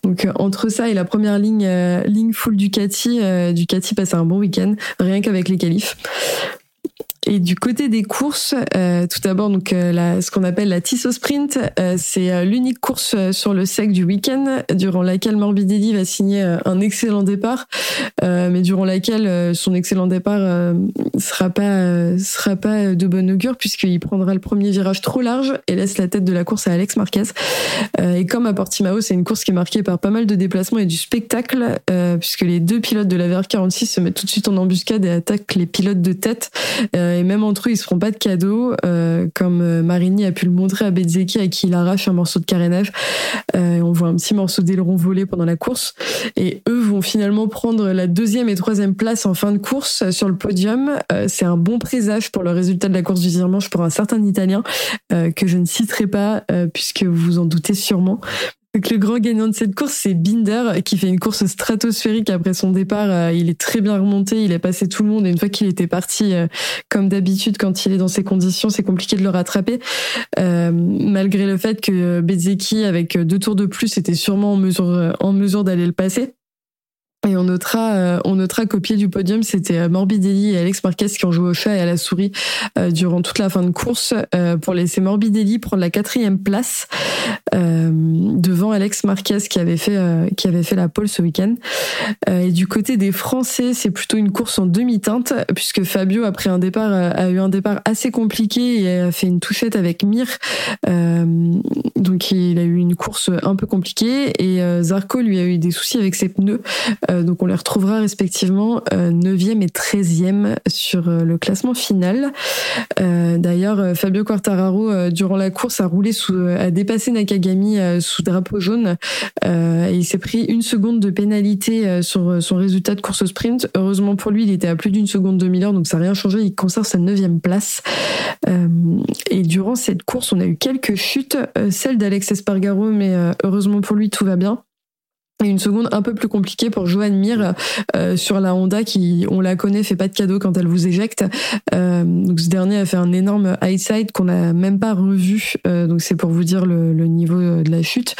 Donc euh, entre ça et la première ligne, euh, ligne full Ducati, Ducati passe un bon week-end, rien qu'avec les qualifs. Et du côté des courses, euh, tout d'abord donc euh, la, ce qu'on appelle la Tissot Sprint, euh, c'est l'unique course sur le sec du week-end durant laquelle Morbidelli va signer un excellent départ, mais durant laquelle son excellent départ sera pas sera pas de bon augure puisqu'il prendra le premier virage trop large et laisse la tête de la course à Alex Marquez. et comme à Portimao, c'est une course qui est marquée par pas mal de déplacements et du spectacle puisque les deux pilotes de la VR46 se mettent tout de suite en embuscade et attaquent les pilotes de tête. Euh, et même entre eux, ils se feront pas de cadeaux, euh, comme euh, Marini a pu le montrer à Bezzecchi, à qui il arrache un morceau de carénage. on voit un petit morceau d'aileron volé pendant la course. Et eux vont finalement prendre la deuxième et troisième place en fin de course sur le podium. c'est un bon présage pour le résultat de la course du dimanche pour un certain Italien que je ne citerai pas puisque vous vous en doutez sûrement. Le grand gagnant de cette course, c'est Binder, qui fait une course stratosphérique après son départ. Euh, il est très bien remonté, il a passé tout le monde. Et une fois qu'il était parti, euh, comme d'habitude, quand il est dans ces conditions, c'est compliqué de le rattraper. Euh, malgré le fait que Bezzecchi, avec deux tours de plus, était sûrement en mesure, en mesure d'aller le passer. Et on notera, euh, on notera qu'au pied du podium, c'était euh, Morbidelli et Alex Marquez qui ont joué au chat et à la souris euh, durant toute la fin de course pour laisser Morbidelli prendre la quatrième place devant Alex Marquez qui avait fait qui avait fait la pole ce week-end. et du côté des Français, c'est plutôt une course en demi-teinte puisque Fabio après un départ a eu un départ assez compliqué et a fait une touchette avec Mir. donc il a eu une course un peu compliquée et Zarco lui a eu des soucis avec ses pneus. Euh, donc on les retrouvera respectivement 9e euh, et 13e sur euh, le classement final. D'ailleurs, Fabio Quartararo, durant la course, a dépassé Nakagami sous drapeau jaune et il s'est pris une seconde de pénalité sur son résultat de course sprint. Heureusement pour lui, il était à plus d'une seconde de Miller, donc ça n'a rien changé. Il conserve sa neuvième place. et durant cette course, on a eu quelques chutes, celle d'Alex Espargaro, mais heureusement pour lui, tout va bien. Et une seconde un peu plus compliquée pour Joanne Mir euh, sur la Honda qui, on la connaît, fait pas de cadeau quand elle vous éjecte. Euh, donc ce dernier a fait un énorme high qu'on n'a même pas revu. Euh, donc c'est pour vous dire le, niveau de la chute.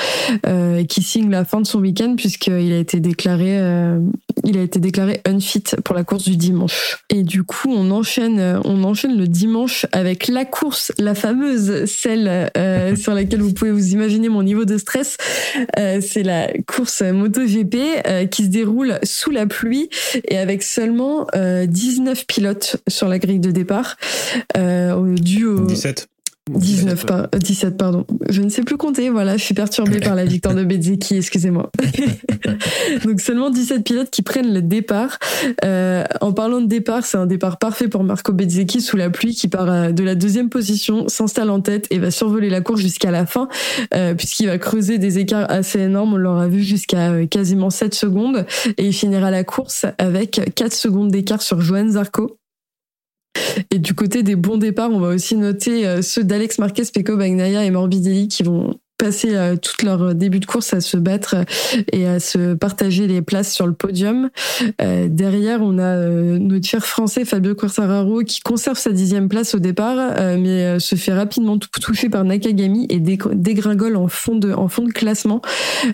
Euh, qui signe la fin de son week-end puisqu'il a été déclaré, euh, il a été déclaré unfit pour la course du dimanche. Et du coup, on enchaîne, on enchaîne le dimanche avec la course, la fameuse, celle sur laquelle vous pouvez vous imaginer mon niveau de stress. c'est la course MotoGP euh, qui se déroule sous la pluie et avec seulement 19 euh, pilotes sur la grille de départ. Euh, dû au... 17. 19, par, 17, pardon. Je ne sais plus compter, voilà, je suis perturbée par la victoire de Bezzecchi, excusez-moi. <laughs> Donc seulement 17 pilotes qui prennent le départ. Euh, en parlant de départ, c'est un départ parfait pour Marco Bezzecchi sous la pluie qui part euh, de la deuxième position, s'installe en tête et va survoler la course jusqu'à la fin, euh, puisqu'il va creuser des écarts assez énormes, on l'aura vu jusqu'à euh, quasiment 7 secondes, et il finira la course avec 4 secondes d'écart sur Johan Zarco. Et du côté des bons départs, on va aussi noter euh, ceux d'Alex Marquez, Peko Bagnaia et Morbidelli qui vont passer euh, toute leur début de course à se battre euh, et à se partager les places sur le podium. Euh, derrière, on a notre cher français Fabio Quartararo qui conserve sa dixième place au départ, mais se fait rapidement toucher par Nakagami et dégringole en fond de en fond de classement.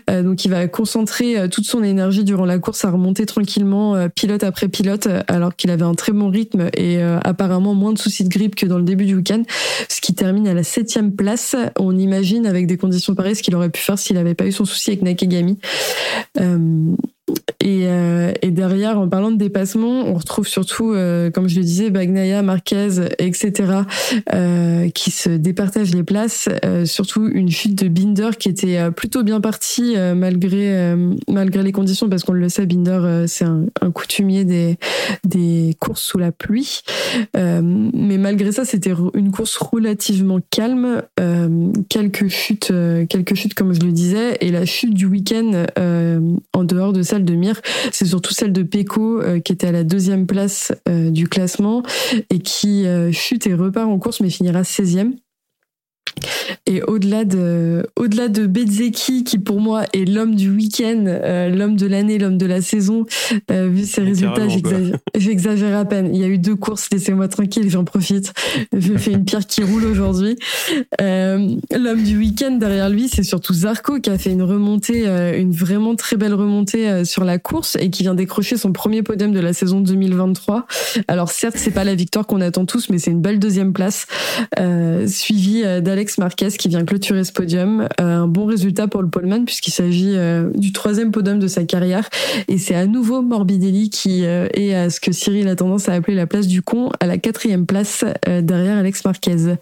donc, il va concentrer toute son énergie durant la course à remonter tranquillement pilote après pilote, alors qu'il avait un très bon rythme et apparemment moins de soucis de grippe que dans le début du week-end, ce qui termine à la septième place. On imagine avec des conditions pareilles ce qu'il aurait pu faire s'il n'avait pas eu son souci avec Nakagami. Euh, et, euh, et, derrière, en parlant de dépassement, on retrouve surtout, euh, comme je le disais, Bagnaia, Marquez, etc., euh, qui se départagent les places. Surtout une chute de Binder qui était plutôt bien partie malgré malgré les conditions, parce qu'on le sait, Binder c'est un, un, coutumier des des courses sous la pluie. mais malgré ça, c'était une course relativement calme. quelques chutes, quelques chutes comme je le disais, et la chute du week-end en dehors de ça de Mir, c'est surtout celle de Peko euh, qui était à la deuxième place euh, du classement et qui euh, chute et repart en course mais finira 16e. Et au-delà de, au-delà de Bezzeki, qui pour moi est l'homme du week-end, euh, l'homme de l'année, l'homme de la saison, euh, vu ses résultats, j'exagère, <laughs> j'exagère à peine. Il y a eu deux courses, laissez-moi tranquille, j'en profite. Je fais une pierre qui roule aujourd'hui. Euh, l'homme du week-end derrière lui, c'est surtout Zarco qui a fait une remontée, une vraiment très belle remontée sur la course et qui vient décrocher son premier podium de la saison 2023. Alors certes, c'est pas la victoire qu'on attend tous, mais c'est une belle deuxième place, suivie d'Alex Marquez qui vient clôturer ce podium. Euh, un bon résultat pour le poleman puisqu'il s'agit euh, du troisième podium de sa carrière. Et c'est à nouveau Morbidelli qui euh, est à ce que Cyril a tendance à appeler la place du con, à la quatrième place derrière Alex Marquez.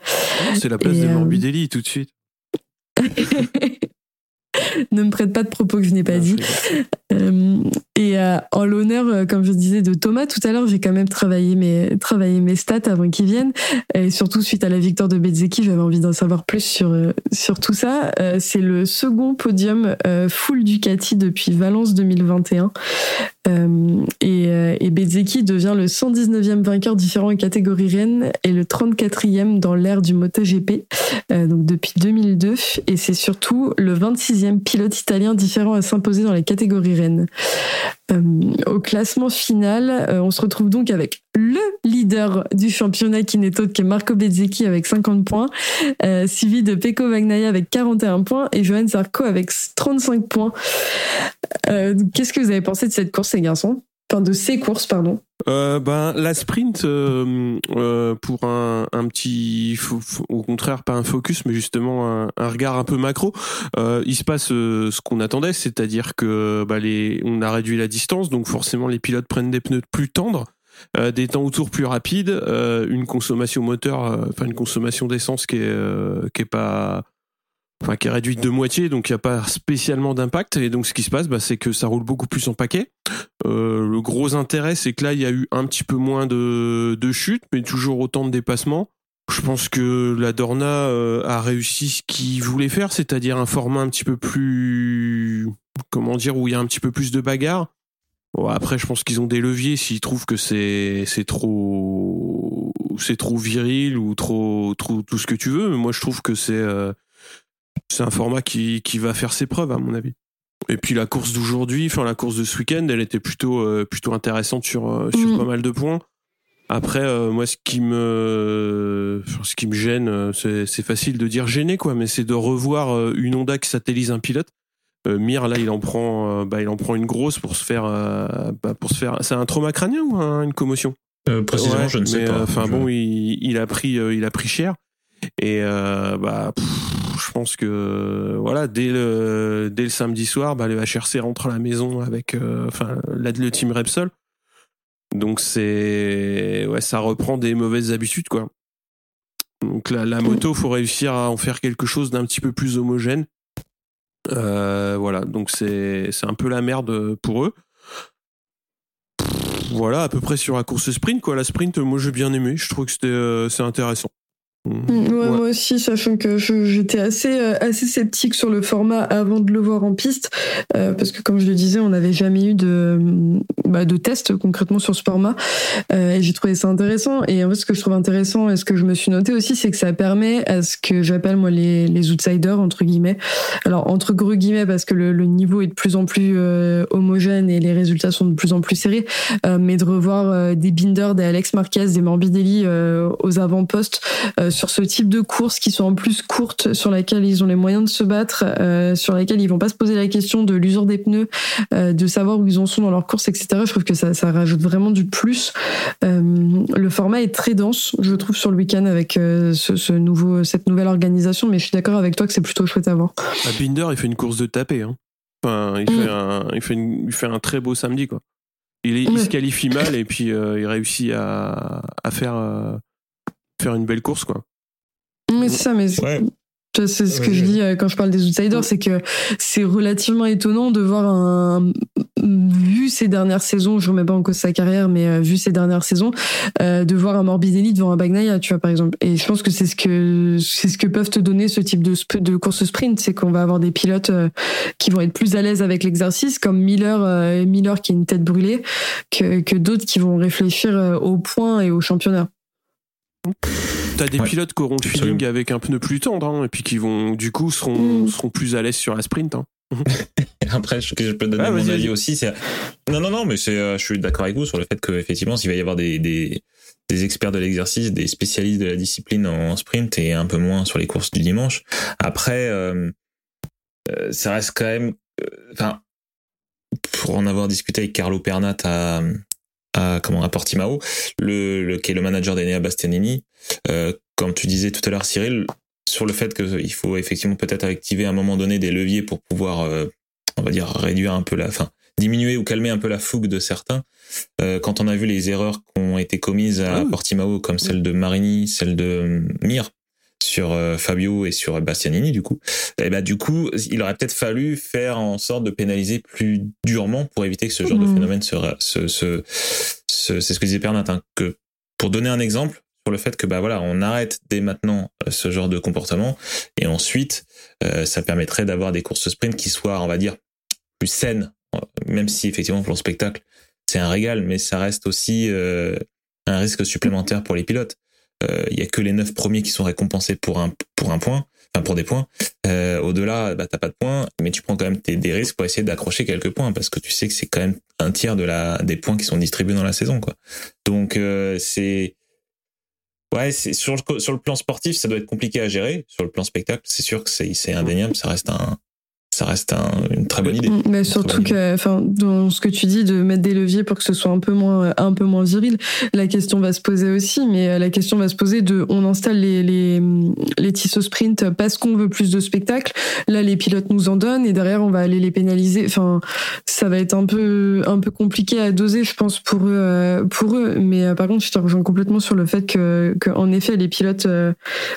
C'est la place de Morbidelli tout de suite. <laughs> ne me prête pas de propos que je n'ai pas dit. Euh, et euh, en l'honneur, euh, comme je disais, de Thomas tout à l'heure, j'ai quand même travaillé mes, travaillé mes stats avant qu'il vienne. Et surtout, suite à la victoire de Bezzeki, j'avais envie d'en savoir plus sur, sur tout ça. c'est le second podium full Ducati depuis Valence 2021. et, et Bezzeki devient le 119e vainqueur différent en catégorie Rennes et le 34e dans l'ère du MotoGP, donc depuis 2002. Et c'est surtout le 26e pilote italien différent à s'imposer dans les catégories Rennes. Euh, au classement final, euh, on se retrouve donc avec le leader du championnat qui n'est autre que Marco Bezzecchi avec 50 points, euh, suivi de Peko Bagnaia avec 41 points et Johan Zarco avec 35 points. Qu'est-ce que vous avez pensé de cette course, les garçons? Enfin, de ces courses, pardon. Euh, ben la sprint euh, euh, pour un, un petit au contraire pas un focus mais justement un, regard un peu macro il se passe ce qu'on attendait c'est-à-dire que bah, les on a réduit la distance donc forcément les pilotes prennent des pneus plus tendres des temps autour plus rapides une consommation moteur enfin une consommation d'essence qui est qui est pas enfin qui est réduite de moitié, donc il n'y a pas spécialement d'impact. Et donc ce qui se passe, bah, c'est que ça roule beaucoup plus en paquet. Euh, le gros intérêt, c'est que là, il y a eu un petit peu moins de, de chutes, mais toujours autant de dépassements. Je pense que la Dorna euh, a réussi ce qu'il voulait faire, c'est-à-dire un format un petit peu plus, comment dire, où il y a un petit peu plus de bagarre. Bon, après, je pense qu'ils ont des leviers s'ils trouvent que c'est c'est trop c'est trop viril ou trop trop tout ce que tu veux. Mais moi, je trouve que c'est euh, c'est un format qui, qui va faire ses preuves, à mon avis. Et puis la course d'aujourd'hui, enfin la course de ce week-end, elle était plutôt euh, plutôt intéressante sur euh, sur Mm. pas mal de points. Après, euh, moi, ce qui me ce qui me gêne, c'est c'est facile de dire gêné quoi, mais c'est de revoir une Honda qui satellise un pilote. Euh, Mir là, il en prend, euh, bah, il en prend une grosse pour se faire, euh, bah, pour se faire. C'est un trauma crânien ou un- une commotion? Euh, précisément, Ouais, je ne sais mais, pas. euh, Enfin Je- bon, il, il a pris, euh, il a pris cher. Et euh, bah, pff, je pense que voilà, dès le samedi soir, bah, le HRC rentre à la maison avec, euh, enfin, là, le team Repsol. Donc c'est, ouais, ça reprend des mauvaises habitudes quoi. Donc la, moto, faut réussir à en faire quelque chose d'un petit peu plus homogène. Euh, voilà, donc c'est c'est un peu la merde pour eux. Voilà, à peu près sur la course sprint quoi. La sprint, moi j'ai bien aimé. Je trouve que c'était euh, c'est intéressant. Mm, Ouais, Moi aussi, sachant que j'étais assez euh, assez sceptique sur le format avant de le voir en piste, euh, parce que comme je le disais, on n'avait jamais eu de bah, de test concrètement sur ce format, euh, et j'ai trouvé ça intéressant. Et en fait, ce que je trouve intéressant et ce que je me suis noté aussi, c'est que ça permet à ce que j'appelle moi les les outsiders entre guillemets. Alors entre gros guillemets parce que le, le niveau est de plus en plus euh, homogène et les résultats sont de plus en plus serrés, mais de revoir des Binder, des Alex Marquez, des Morbidelli aux avant-postes sur ce type de courses qui sont en plus courtes, sur laquelle ils ont les moyens de se battre, euh, sur laquelle ils vont pas se poser la question de l'usure des pneus, euh, de savoir où ils en sont dans leur course, etc. Je trouve que ça, ça rajoute vraiment du plus. Euh, le format est très dense, je trouve, sur le week-end avec ce, ce nouveau, cette nouvelle organisation, mais je suis d'accord avec toi que c'est plutôt chouette à voir. Ah, Binder, il fait une course de tapé. Hein. Enfin, il, Mm. fait un, il, fait une- il fait un très beau samedi. Quoi. Il, est- il Ouais. se qualifie mal et puis euh, il réussit à, à faire, euh, faire une belle course. Quoi. Mais c'est ça, mais Ouais. C'est ce que Ouais, je dis euh, quand je parle des outsiders, c'est que c'est relativement étonnant de voir un, vu ces dernières saisons, je remets pas en cause sa carrière, mais euh, vu ces dernières saisons, euh, de voir un Morbidelli devant un Bagnaia, tu vois par exemple. Et je pense que c'est ce que c'est ce que peuvent te donner ce type de sp- de course sprint, c'est qu'on va avoir des pilotes euh, qui vont être plus à l'aise avec l'exercice, comme Miller, euh, Miller qui est une tête brûlée, que que d'autres qui vont réfléchir euh, au point et au championnat. T'as des Ouais, pilotes qui auront le feeling absolument. avec un pneu plus tendre hein, et puis qui vont, du coup, seront, Mm. seront plus à l'aise sur la sprint. Hein. <laughs> Après, je, je peux donner Ah, mon avis aussi. c'est- Non, non, non, mais c'est, euh, je suis d'accord avec vous sur le fait qu'effectivement, s'il va y avoir des, des, des experts de l'exercice, des spécialistes de la discipline en sprint et un peu moins sur les courses du dimanche. Après, euh, euh, ça reste quand même, euh, enfin, pour en avoir discuté avec Carlo Pernat à, à comment à Portimao, le, le qui est le manager d'Enea Bastianini, euh, comme tu disais tout à l'heure, Cyril, sur le fait qu'il faut effectivement peut-être activer à un moment donné des leviers pour pouvoir, euh, on va dire, réduire un peu la, enfin, diminuer ou calmer un peu la fougue de certains. Euh, quand on a vu les erreurs qui ont été commises à Ah. Portimao, comme celle de Marini, celle de euh, Mir, sur euh, Fabio et sur Bastianini, du coup, et ben du coup, il aurait peut-être fallu faire en sorte de pénaliser plus durement pour éviter que ce genre de Mhm. phénomène se, se, se, se- c'est ce que disait Pernat, hein, que pour donner un exemple sur le fait que bah voilà, on arrête dès maintenant euh, ce genre de comportement et ensuite euh, ça permettrait d'avoir des courses sprint qui soient, on va dire, plus saines, même si effectivement pour le spectacle c'est un régal, mais ça reste aussi euh, un risque supplémentaire pour les pilotes. Euh, Il y a que les neuf premiers qui sont récompensés pour un pour un point, enfin pour des points. Euh, Au-delà, bah t'as pas de points, mais tu prends quand même des risques pour essayer d'accrocher quelques points parce que tu sais que c'est quand même un tiers de la des points qui sont distribués dans la saison, quoi. Donc euh, c'est ouais, sur le sur le plan sportif, ça doit être compliqué à gérer. Sur le plan spectacle, c'est sûr que c'est indéniable, ça reste un ça reste un, une très bonne idée. Mais surtout que, enfin, dans ce que tu dis de mettre des leviers pour que ce soit un peu moins, un peu moins viril, la question va se poser aussi. Mais euh, la question va se poser de, on installe les les les tissus sprint parce qu'on veut plus de spectacle. Là, les pilotes nous en donnent et derrière, on va aller les pénaliser. Enfin, ça va être un peu un peu compliqué à doser, je pense, pour eux, euh, pour eux. Mais euh, par contre, je te rejoins complètement sur le fait que, que en effet, les pilotes,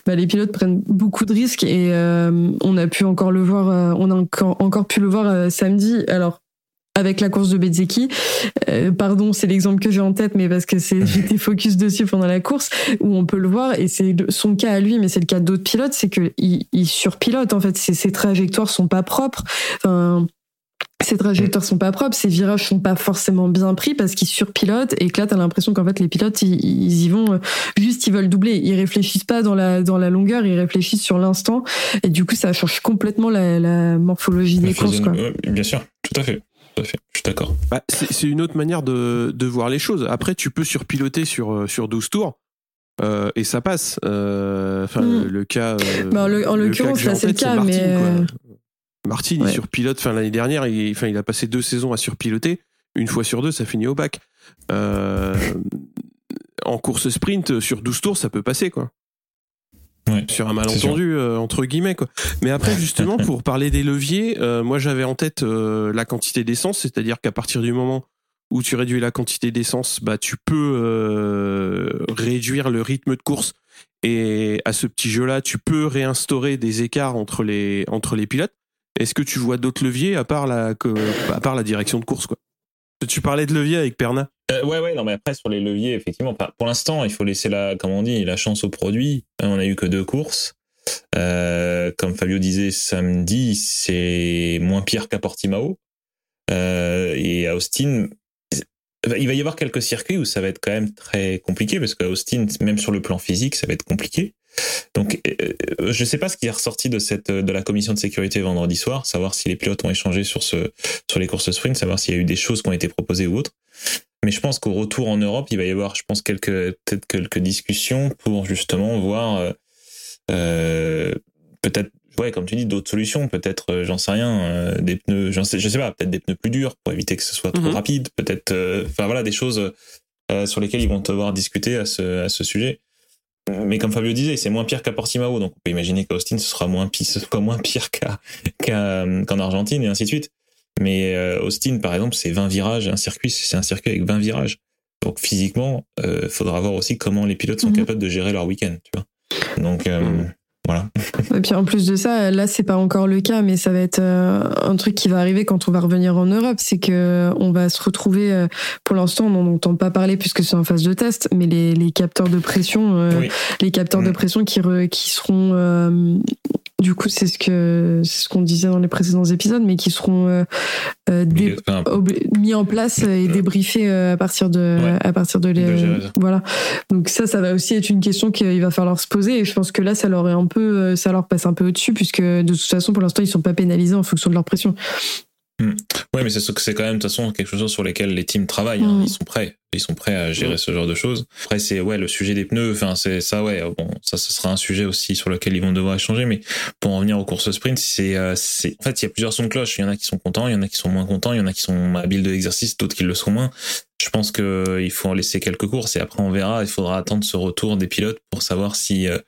bah, les pilotes prennent beaucoup de risques et euh, on a pu encore le voir, on a encore, encore pu le voir euh, samedi. Alors avec la course de Bezzecchi, euh, pardon, c'est l'exemple que j'ai en tête, mais parce que c'est <laughs> j'étais focus dessus pendant la course où on peut le voir et c'est son cas à lui, mais c'est le cas d'autres pilotes, c'est que il, il surpilote en fait, ses, ses trajectoires sont pas propres. Enfin, ces trajectoires sont pas propres, ces virages sont pas forcément bien pris parce qu'ils surpilotent et que là t'as l'impression qu'en fait les pilotes ils, ils, y vont euh, juste ils veulent doubler, ils réfléchissent pas dans la dans la longueur, ils réfléchissent sur l'instant et du coup ça change complètement la, la morphologie des courses quoi. Bien sûr, tout à fait. Tout à fait. Je suis d'accord. Bah, c'est une autre manière de, de voir les choses. Après, tu peux surpiloter sur, euh, sur 12 tours. Euh, et ça passe. Euh, mm. le cas. Euh, bah, en l'occurrence, là, c'est le cas, mais. Martin, ouais. il surpilote. Enfin, l'année dernière, il, enfin, il a passé deux saisons à surpiloter. Une fois sur deux, ça finit au bac. Euh, en course sprint, sur 12 tours, ça peut passer, quoi. Ouais, sur un malentendu euh, entre guillemets quoi. Mais après justement <laughs> pour parler des leviers, euh, moi j'avais en tête euh, la quantité d'essence, c'est-à-dire qu'à partir du moment où tu réduis la quantité d'essence, bah tu peux réduire le rythme de course et à ce petit jeu-là, tu peux réinstaurer des écarts entre les entre les pilotes. Est-ce que tu vois d'autres leviers à part la direction de course quoi? Tu parlais de levier avec Perna euh, ouais, ouais, non, mais après, sur les leviers, effectivement, pour l'instant, il faut laisser la, comme on dit, la chance au produit. On a eu que deux courses. Euh, comme Fabio disait samedi, c'est moins pire qu'à Portimao. Euh, et à Austin, il va y avoir quelques circuits où ça va être quand même très compliqué, parce qu'à Austin, même sur le plan physique, ça va être compliqué. Donc, euh, je ne sais pas ce qui est ressorti de cette de la commission de sécurité vendredi soir, savoir si les pilotes ont échangé sur ce sur les courses sprint, savoir s'il y a eu des choses qui ont été proposées ou autres. Mais je pense qu'au retour en Europe, il va y avoir, je pense, quelques peut-être quelques discussions pour justement voir euh, euh, peut-être, ouais, comme tu dis, d'autres solutions. Peut-être, euh, j'en sais rien, euh, des pneus, j'en sais, je sais pas, peut-être des pneus plus durs pour éviter que ce soit trop Mhm. rapide. Peut-être, euh, enfin voilà, des choses euh, sur lesquelles ils vont devoir discuter à ce à ce sujet. Mais comme Fabio disait, c'est moins pire qu'à Portimao, donc on peut imaginer qu'à Austin, ce sera moins pire, ce sera moins pir qu'à qu'à- qu'en Argentine et ainsi de suite. Mais euh, Austin, par exemple, c'est 20 virages, un circuit, c'est un circuit avec 20 virages. Donc physiquement, euh, faudra voir aussi comment les pilotes sont Mhm. capables de gérer leur week-end, tu vois. Donc euh, Mhm. Voilà. <laughs> Et puis en plus de ça, là c'est pas encore le cas, mais ça va être euh, un truc qui va arriver quand on va revenir en Europe, c'est que on va se retrouver. euh, pour l'instant, on n'en entend pas parler puisque c'est en phase de test, mais les, les capteurs de pression, euh, Oui. les capteurs de Mm. pression qui re- qui seront euh, du coup c'est ce que c'est ce qu'on disait dans les précédents épisodes, mais qui seront euh, euh, dé- mis en place et débriefés euh, à partir de Ouais. à partir de, les- De voilà donc ça ça va aussi être une question qu'il va falloir se poser et je pense que là ça leur est un peu euh, ça leur passe un peu au-dessus puisque de toute façon pour l'instant ils sont pas pénalisés en fonction de leur pression Ouais, mais c'est quand même de toute façon quelque chose sur lequel les teams travaillent. hein. Ils sont prêts, ils sont prêts à gérer ce genre de choses. Après, c'est ouais le sujet des pneus. Enfin, c'est ça, ouais. Bon, ça, ce sera un sujet aussi sur lequel ils vont devoir échanger. Mais pour en venir aux courses sprint, c'est euh, c'est en fait il y a plusieurs sons de cloche. Il y en a qui sont contents, il y en a qui sont moins contents, il y en a qui sont habiles de l'exercice, d'autres qui le sont moins. Je pense que euh, il faut en laisser quelques courses et après on verra. Il faudra attendre ce retour des pilotes pour savoir si euh,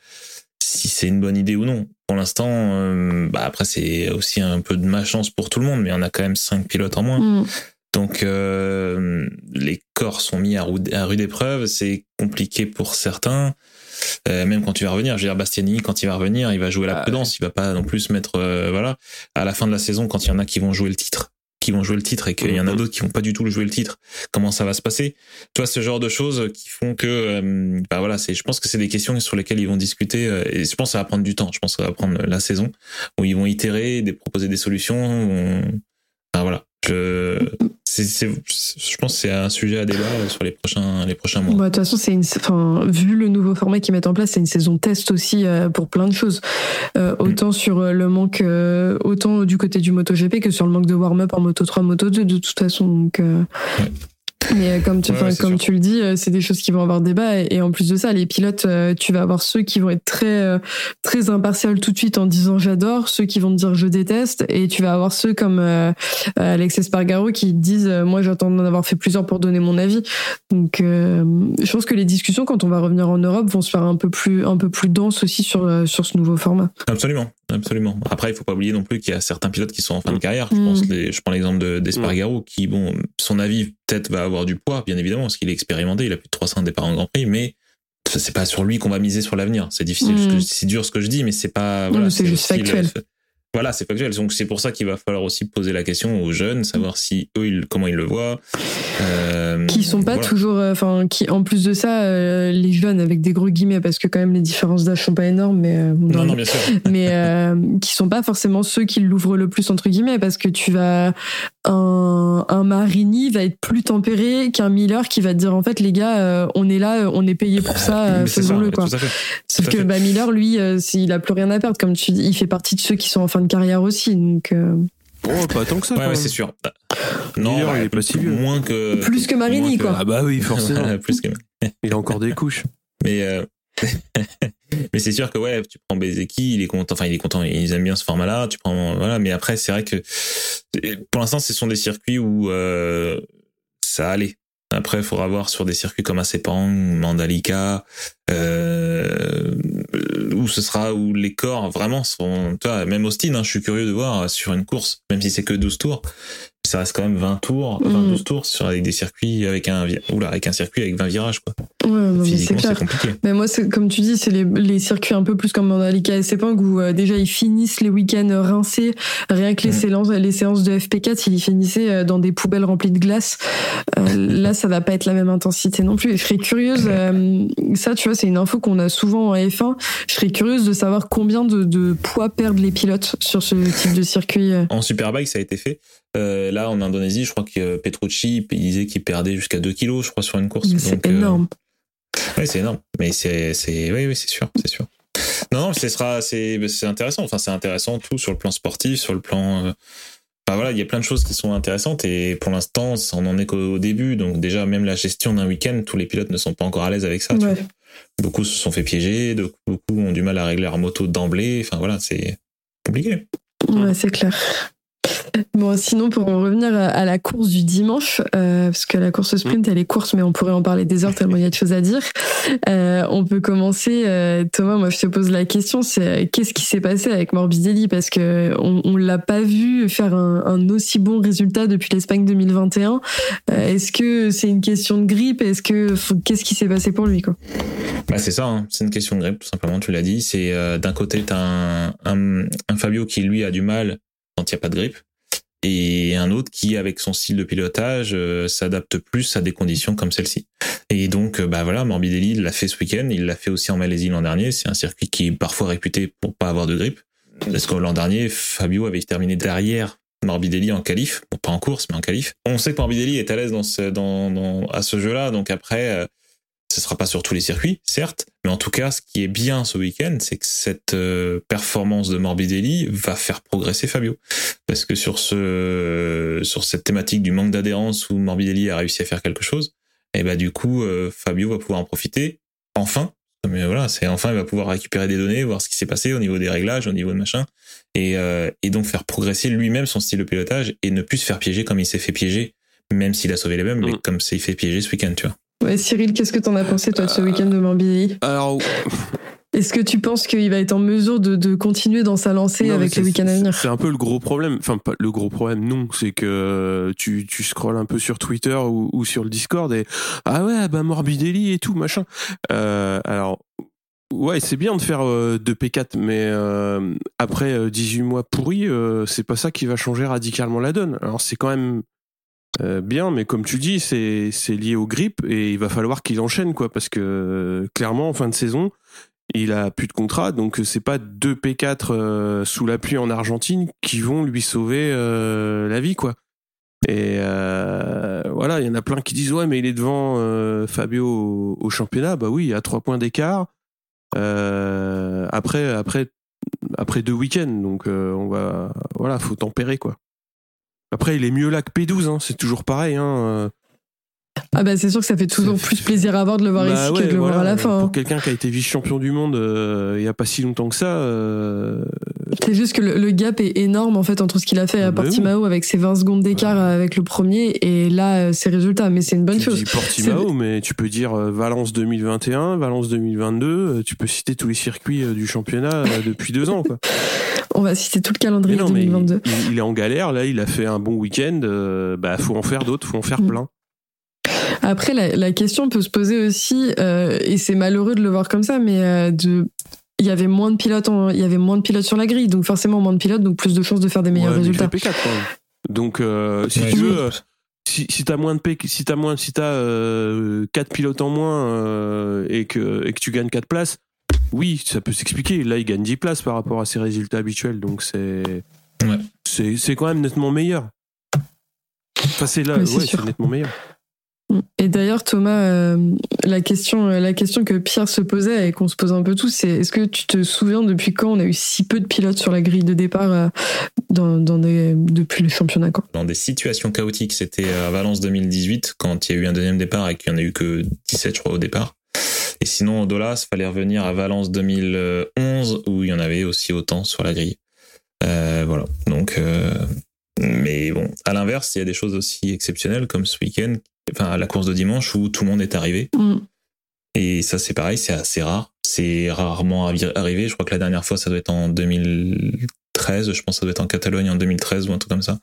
si c'est une bonne idée ou non. Pour l'instant, euh, bah après c'est aussi un peu de ma chance pour tout le monde, mais on a quand même cinq pilotes en moins. Mm. Donc euh, les corps sont mis à rude, à rude épreuve, c'est compliqué pour certains. Euh, même quand tu vas revenir, je veux dire Bastianini quand il va revenir, il va jouer la Ah, prudence, il va pas non plus se mettre euh, voilà à la fin de la saison quand il y en a qui vont jouer le titre, qui vont jouer le titre et qu'il y en a Mhm. d'autres qui vont pas du tout le jouer le titre. Comment ça va se passer? Tu vois ce genre de choses qui font que euh, bah voilà, c'est je pense que c'est des questions sur lesquelles ils vont discuter euh, et je pense que ça va prendre du temps, je pense que ça va prendre la saison où ils vont itérer, des proposer des solutions, on- Enfin, voilà. Je, c'est, je pense que c'est un sujet à débat sur les prochains, les prochains mois. Bah, de toute façon, c'est une, enfin, vu le nouveau format qu'ils mettent en place, c'est une saison test aussi euh, pour plein de choses. Euh, autant sur euh, le manque, euh, autant du côté du MotoGP que sur le manque de warm-up en Moto 3, Moto 2, de toute façon. Donc, euh, Ouais. Mais euh, comme tu, Ouais, comme sûr. tu le dis, euh, c'est des choses qui vont avoir débat. Et, et en plus de ça, les pilotes, euh, tu vas avoir ceux qui vont être très, très impartials tout de suite en disant j'adore, ceux qui vont te dire je déteste, et tu vas avoir ceux comme euh, Alex Espargaro qui disent moi j'attends d'en avoir fait plusieurs pour donner mon avis. Donc, euh, je pense que les discussions quand on va revenir en Europe vont se faire un peu plus, un peu plus denses aussi sur sur ce nouveau format. Absolument, absolument. Après, il faut pas oublier non plus qu'il y a certains pilotes qui sont en fin de carrière. Je Mm. pense, les, je prends l'exemple de, d'Espargaro, qui, bon, son avis peut-être va avoir du poids, bien évidemment, parce qu'il est expérimenté, il a plus de 300 départs en Grand Prix, mais c'est pas sur lui qu'on va miser sur l'avenir. C'est difficile, Mm. c'est dur ce que je dis, mais c'est pas. Non, Voilà, c'est juste le- factuel. Voilà, c'est factuel. Donc c'est pour ça qu'il va falloir aussi poser la question aux jeunes, savoir si eux, ils- comment ils le voient. Euh, qui sont pas voilà. toujours euh, enfin qui en plus de ça euh, les jeunes avec des gros guillemets parce que quand même les différences d'âge sont pas énormes mais bon, Non, non, bien sûr. <laughs> mais qui sont pas forcément ceux qui l'ouvrent le plus entre guillemets parce que tu vas un, un Marini va être plus tempéré qu'un Miller qui va te dire en fait les gars euh, on est là euh, on est payé pour ça euh, Mais c'est ça, faisons-le quoi tout à fait. sauf que fait. bah, Miller lui euh, s'il a plus rien à perdre comme tu dis il fait partie de ceux qui sont en fin de carrière aussi donc euh, Oh, pas tant que ça. Ouais, ouais, c'est sûr. Miller, ouais, il est pas si vieux. Moins que. plus que Marini que- quoi Ah bah oui, forcément. <laughs> Plus que. Il a encore des couches. <laughs> Mais euh, <laughs> mais c'est sûr que ouais, tu prends Bezeki, il est content. Enfin, il est content. Ils aiment bien ce format-là. Tu prends voilà. Mais après, c'est vrai que pour l'instant, ce sont des circuits où euh, ça allait. Après, il faudra voir sur des circuits comme Asepang, Mandalika, euh, où ce sera où les corps vraiment sont. Tu vois, même Austin, hein, je suis curieux de voir sur une course, même si c'est que 12 tours, ça reste quand même 20 tours, enfin Mhm. 12 tours sur avec des circuits avec un oula, avec un circuit avec 20 virages quoi. ouais c'est Physiquement, c'est clair compliqué. Mais moi, c'est comme tu dis, c'est les, les circuits un peu plus comme Mandalika et Sepang où euh, déjà ils finissent les week-ends rincés. Rien que les, Mm. séances, les séances de FP4, ils y finissaient euh, dans des poubelles remplies de glace. Euh, <laughs> là, ça va pas être la même intensité non plus. Et je serais curieuse, euh, ça, tu vois, c'est une info qu'on a souvent en F1. Je serais curieuse de savoir combien de, de poids perdent les pilotes sur ce type de circuit. En Superbike, ça a été fait. Euh, là, en Indonésie, je crois que euh, Petrucci il disait qu'il perdait jusqu'à 2 kilos, je crois, sur une course. C'est euh, énorme. ouais, c'est énorme. Mais c'est, c'est, oui, oui, c'est sûr, c'est sûr. Non, non, ce sera, c'est, c'est intéressant. Enfin, c'est intéressant tout sur le plan sportif, sur le plan. euh, Enfin voilà, il y a plein de choses qui sont intéressantes et pour l'instant, on en est qu'au début. Donc déjà, même la gestion d'un week-end, tous les pilotes ne sont pas encore à l'aise avec ça. tu Ouais. vois. Beaucoup se sont fait piéger, beaucoup ont du mal à régler leur moto d'emblée. Enfin voilà, c'est compliqué. Ouais, c'est clair. Bon, sinon, pour en revenir à, la course du dimanche, euh, parce que la course sprint, elle est courte, mais on pourrait en parler des heures tellement il y a de choses à dire. Euh, on peut commencer. euh, Thomas, moi, je te pose la question, c'est qu'est-ce qui s'est passé avec Morbidelli? Parce que on, on l'a pas vu faire un, un aussi bon résultat depuis l'Espagne 2021. Euh, Est-ce que c'est une question de grippe? Est-ce que qu'est-ce qui s'est passé pour lui quoi? Bah c'est ça, hein. c'est une question de grippe, tout simplement, tu l'as dit. C'est d'un côté, tu as un, un, un Fabio qui, lui, a du mal quand il n'y a pas de grippe, et un autre qui, avec son style de pilotage, euh, s'adapte plus à des conditions comme celle-ci. Et donc, euh, bah voilà, Morbidelli l'a fait ce week-end, il l'a fait aussi en Malaisie l'an dernier. C'est un circuit qui est parfois réputé pour pas avoir de grippe. Parce que l'an dernier, Fabio avait terminé derrière Morbidelli en qualif, bon, pas en course, mais en qualif. On sait que Morbidelli est à l'aise dans ce, dans, dans, à ce jeu-là, donc après, euh, ce sera pas sur tous les circuits, certes, mais en tout cas, ce qui est bien ce week-end, c'est que cette euh, performance de Morbidelli va faire progresser Fabio, parce que sur ce, sur cette thématique du manque d'adhérence où Morbidelli a réussi à faire quelque chose, et bah du coup, euh, Fabio va pouvoir en profiter, enfin. Mais voilà, c'est enfin, il va pouvoir récupérer des données, voir ce qui s'est passé au niveau des réglages, au niveau de machin, et, euh, et donc faire progresser lui-même son style de pilotage et ne plus se faire piéger comme il s'est fait piéger, même s'il a sauvé les mêmes, mais Mm. comme s'est fait piéger ce week-end, tu vois. Ouais, Cyril, qu'est-ce que t'en as pensé toi de ce week-end de Morbidelli Alors, Est-ce que tu penses qu'il va être en mesure de, de continuer dans sa lancée Non, avec le c'est- week-end à venir? C'est un peu le gros problème. Enfin, pas le gros problème, non. C'est que tu, tu scrolles un peu sur Twitter ou, ou sur le Discord et ah ouais, bah Morbidelli et tout, machin. Euh, alors, ouais, c'est bien de faire euh, deux P4, mais euh, après euh, 18 mois pourris, euh, c'est pas ça qui va changer radicalement la donne. Alors, c'est quand même euh, bien, mais comme tu dis, c'est lié aux grippes et il va falloir qu'il enchaîne, quoi, parce que euh, clairement, en fin de saison, il a plus de contrat, donc c'est pas deux P4 euh, sous la pluie en Argentine qui vont lui sauver euh, la vie, quoi. Et euh, voilà, il y en a plein qui disent ouais, mais il est devant euh, Fabio au, au championnat. Bah oui, à trois points d'écart. Euh, après, après, après deux week-ends, donc euh, on va, voilà, faut tempérer quoi. Après, il est mieux là que P12, hein, c'est toujours pareil. Hein. euh. Ah bah c'est sûr que ça fait toujours plus plaisir à voir de le voir Bah ici ouais, que de le voir à la fin. hein. Pour quelqu'un qui a été vice-champion du monde euh, il y a pas si longtemps que ça, euh, C'est juste que le, le gap est énorme en fait entre ce qu'il a fait à Ah bah oui. Portimao avec ses 20 secondes d'écart Ouais. avec le premier et là euh, ses résultats. Mais c'est une bonne tu chose. dis Portimao, mais tu peux dire euh, Valence 2021, Valence 2022, euh, tu peux citer tous les circuits du championnat <laughs> depuis deux ans. Quoi. On va citer tout le calendrier Mais non, mais 2022. il, il est en galère, là, il a fait un bon week-end, euh, bah faut en faire d'autres, faut en faire Mm. plein. Après la, la question peut se poser aussi euh, et c'est malheureux de le voir comme ça, mais euh, de il y avait moins de pilotes en- il y avait moins de pilotes sur la grille donc forcément moins de pilotes donc plus de chances de faire des meilleurs Ouais, mais il résultats. fait P4 quand même. Donc euh, si Ouais, tu veux, euh, si, si t'as moins de P, si t'as moins, si t'as euh, quatre pilotes en moins euh, et que et que tu gagnes quatre places, oui, ça peut s'expliquer. Là, il gagne 10 places par rapport à ses résultats habituels, donc c'est Ouais. c'est c'est quand même nettement meilleur. Enfin, c'est là, Oui, c'est ouais, c'est nettement meilleur. Et d'ailleurs, Thomas, euh, la question, la question que Pierre se posait et qu'on se pose un peu tous, c'est est-ce que tu te souviens depuis quand on a eu si peu de pilotes sur la grille de départ euh, dans, depuis le championnat Dans des situations chaotiques, c'était à Valence 2018 quand il y a eu un deuxième départ et qu'il y en a eu que 17 je crois au départ. Et sinon au Dolas, fallait revenir à Valence 2011 où il y en avait aussi autant sur la grille. Euh, voilà. Donc euh, mais bon, à l'inverse, il y a des choses aussi exceptionnelles comme ce week-end, enfin la course de dimanche où tout le monde est arrivé. Mm. Et ça, c'est pareil, c'est assez rare. C'est rarement arri- arrivé. Je crois que la dernière fois, ça doit être en 2013. Je pense que ça doit être en Catalogne en 2013 ou un truc comme ça.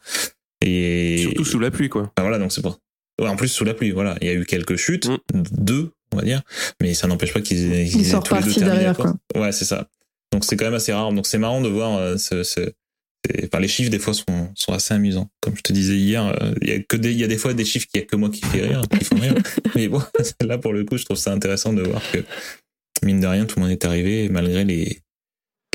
Et Surtout sous la pluie, quoi. Enfin, voilà, donc c'est. Ouais, en plus sous la pluie, voilà. Il y a eu quelques chutes, Mm. deux, on va dire, mais ça n'empêche pas qu'ils aient, qu'ils Ils aient sont tous les deux terminé derrière, course. Ouais, c'est ça. Donc c'est quand même assez rare. Donc c'est marrant de voir euh, ce, Enfin, les chiffres des fois sont, sont assez amusants. Comme je te disais hier, euh, il y a que des, il y a des fois des chiffres qu'il y a que moi qui fait rire, qui font rire. <laughs> Mais bon, <laughs> là pour le coup, je trouve ça intéressant de voir que mine de rien, tout le monde est arrivé malgré les